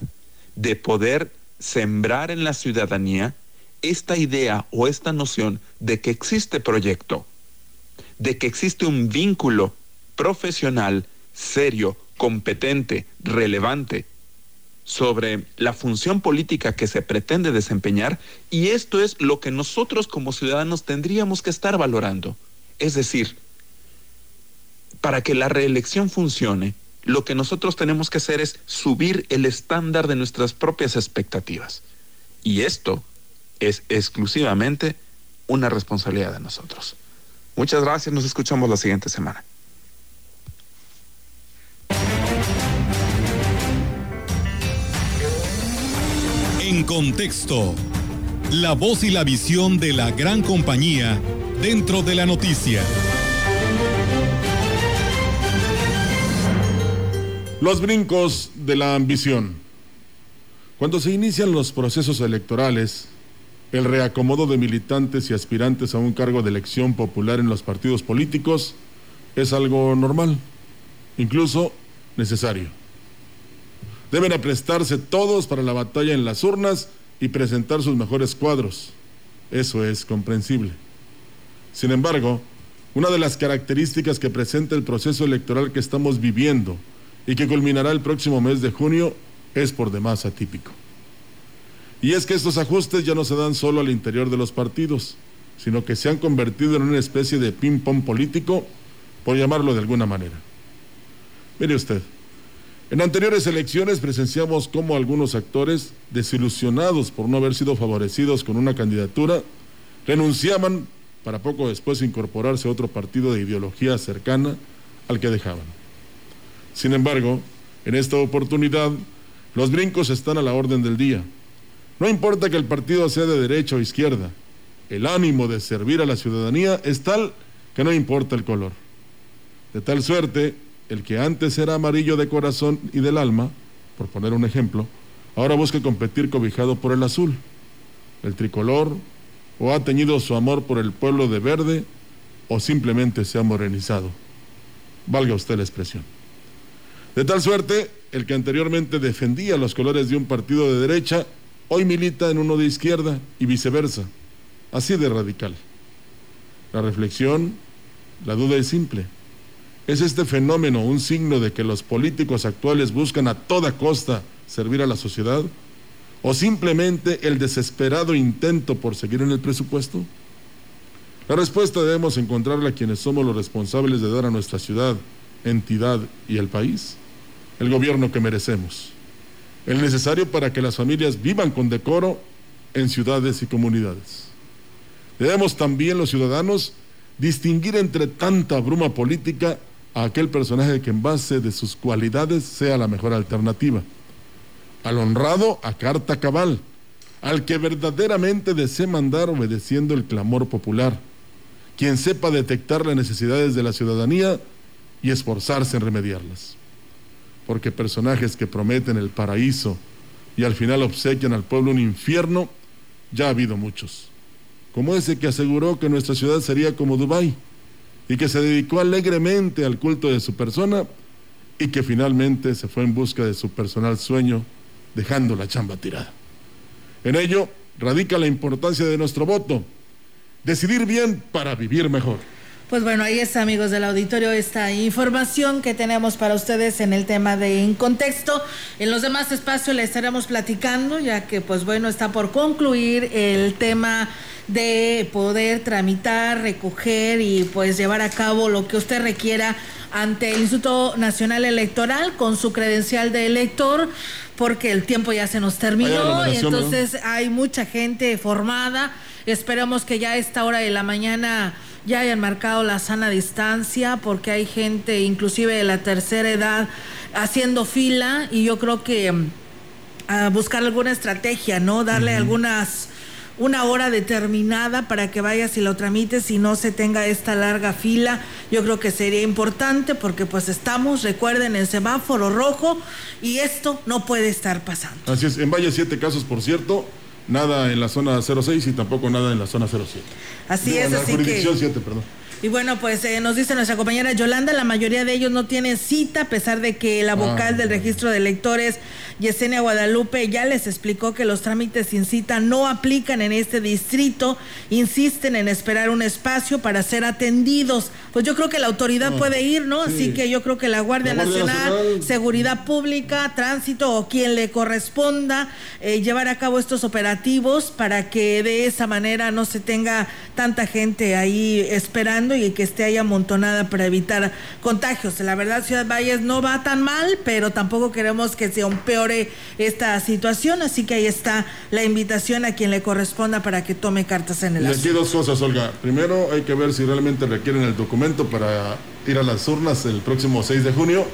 de poder sembrar en la ciudadanía esta idea o esta noción de que existe proyecto, de que existe un vínculo profesional, serio, competente, relevante sobre la función política que se pretende desempeñar y esto es lo que nosotros como ciudadanos tendríamos que estar valorando. Es decir, para que la reelección funcione, lo que nosotros tenemos que hacer es subir el estándar de nuestras propias expectativas. Y esto es exclusivamente una responsabilidad de nosotros. Muchas gracias, nos escuchamos la siguiente semana. En contexto, la voz y la visión de la gran compañía dentro de la noticia. Los brincos de la ambición. Cuando se inician los procesos electorales, el reacomodo de militantes y aspirantes a un cargo de elección popular en los partidos políticos es algo normal, incluso necesario. Deben aprestarse todos para la batalla en las urnas y presentar sus mejores cuadros. Eso es comprensible. Sin embargo, una de las características que presenta el proceso electoral que estamos viviendo y que culminará el próximo mes de junio es por demás atípico. Y es que estos ajustes ya no se dan solo al interior de los partidos, sino que se han convertido en una especie de ping-pong político, por llamarlo de alguna manera. Mire usted, en anteriores elecciones presenciamos cómo algunos actores, desilusionados por no haber sido favorecidos con una candidatura, renunciaban para poco después incorporarse a otro partido de ideología cercana al que dejaban. Sin embargo, en esta oportunidad, los brincos están a la orden del día no importa que el partido sea de derecha o izquierda, el ánimo de servir a la ciudadanía es tal que no importa el color. De tal suerte, el que antes era amarillo de corazón y del alma, por poner un ejemplo, ahora busca competir cobijado por el azul, el tricolor, o ha teñido su amor por el pueblo de verde, o simplemente se ha morenizado. valga usted la expresión. De tal suerte, el que anteriormente defendía los colores de un partido de derecha, hoy milita en uno de izquierda y viceversa, así de radical. La reflexión, la duda es simple. ¿Es este fenómeno un signo de que los políticos actuales buscan a toda costa servir a la sociedad? ¿O simplemente el desesperado intento por seguir en el presupuesto? La respuesta debemos encontrarla quienes somos los responsables de dar a nuestra ciudad, entidad y el país el gobierno que merecemos, el necesario para que las familias vivan con decoro en ciudades y comunidades. Debemos también los ciudadanos distinguir entre tanta bruma política a aquel personaje que en base de sus cualidades sea la mejor alternativa. Al honrado a carta cabal, al que verdaderamente desee mandar obedeciendo el clamor popular, quien sepa detectar las necesidades de la ciudadanía y esforzarse en remediarlas. Porque personajes que prometen el paraíso y al final obsequian al pueblo un infierno, ya ha habido muchos. Como ese que aseguró que nuestra ciudad sería como Dubái y que se dedicó alegremente al culto de su persona y que finalmente se fue en busca de su personal sueño, dejando la chamba tirada. En ello radica la importancia de nuestro voto, decidir bien para vivir mejor. Pues bueno, ahí está, amigos del auditorio, esta información que tenemos para ustedes en el tema de En Contexto. En los demás espacios le estaremos platicando, ya que, pues bueno, está por concluir el tema de poder tramitar, recoger y pues llevar a cabo lo que usted requiera ante el Instituto Nacional Electoral con su credencial de elector porque el tiempo ya se nos terminó y entonces hay mucha gente formada. Esperamos que ya a esta hora de la mañana ya hayan marcado la sana distancia porque hay gente inclusive de la tercera edad haciendo fila y yo creo que mm, a buscar alguna estrategia, ¿no? Darle algunas una hora determinada para que vayas y lo tramites y no se tenga esta larga fila. Yo creo que sería importante porque pues estamos, recuerden, en semáforo rojo y esto no puede estar pasando. Así es, en Valle siete casos, por cierto, nada en la zona 06 y tampoco nada en la zona 07. Así es, en la así jurisdicción que... 7, perdón. Y bueno, pues eh, nos dice nuestra compañera Yolanda, la mayoría de ellos no tienen cita, a pesar de que la vocal Ah. del registro de electores, Yesenia Guadalupe, ya les explicó que los trámites sin cita no aplican en este distrito, insisten en esperar un espacio para ser atendidos. Pues yo creo que la autoridad Ah, puede ir, ¿no? sí. Así que yo creo que la Guardia, La Guardia Nacional, Nacional. Seguridad Pública, Tránsito o quien le corresponda eh, llevar a cabo estos operativos para que de esa manera no se tenga tanta gente ahí esperando y que esté ahí amontonada para evitar contagios. La verdad, Ciudad Valles no va tan mal, pero tampoco queremos que se empeore esta situación, así que ahí está la invitación a quien le corresponda para que tome cartas en el Y aquí asunto. dos cosas, Olga. Primero, hay que ver si realmente requieren el documento para ir a las urnas el próximo 6 de junio,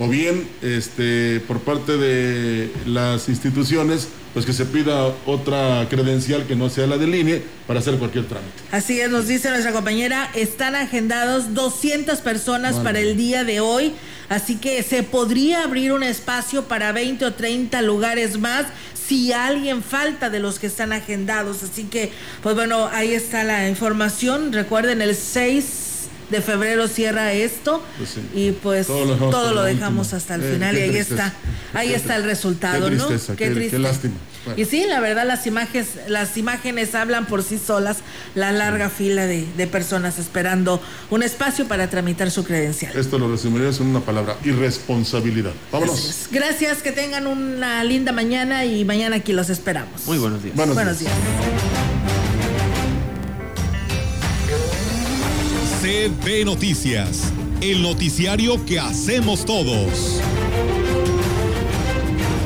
o bien este, por parte de las instituciones, pues que se pida otra credencial que no sea la del INE para hacer cualquier trámite. Así es, nos dice nuestra compañera, están agendados 200 personas para el día de hoy, así que se podría abrir un espacio para 20 o 30 lugares más si alguien falta de los que están agendados. Así que, pues bueno, ahí está la información. Recuerden, el 6 de febrero cierra esto Pues sí. y pues Todo lo dejamos hasta el Eh, final y ahí tristeza. está, ahí Qué está el resultado, qué ¿no? tristeza, qué- qué lástima. Bueno. Y sí, la verdad las imágenes, las imágenes hablan por sí solas, la larga fila de, de personas esperando un espacio para tramitar su credencial. Esto lo resumirías en una palabra, irresponsabilidad. Vámonos. Gracias, que tengan una linda mañana y mañana aquí los esperamos. Muy buenos días. Buenos días. CB Noticias, el noticiario que hacemos todos.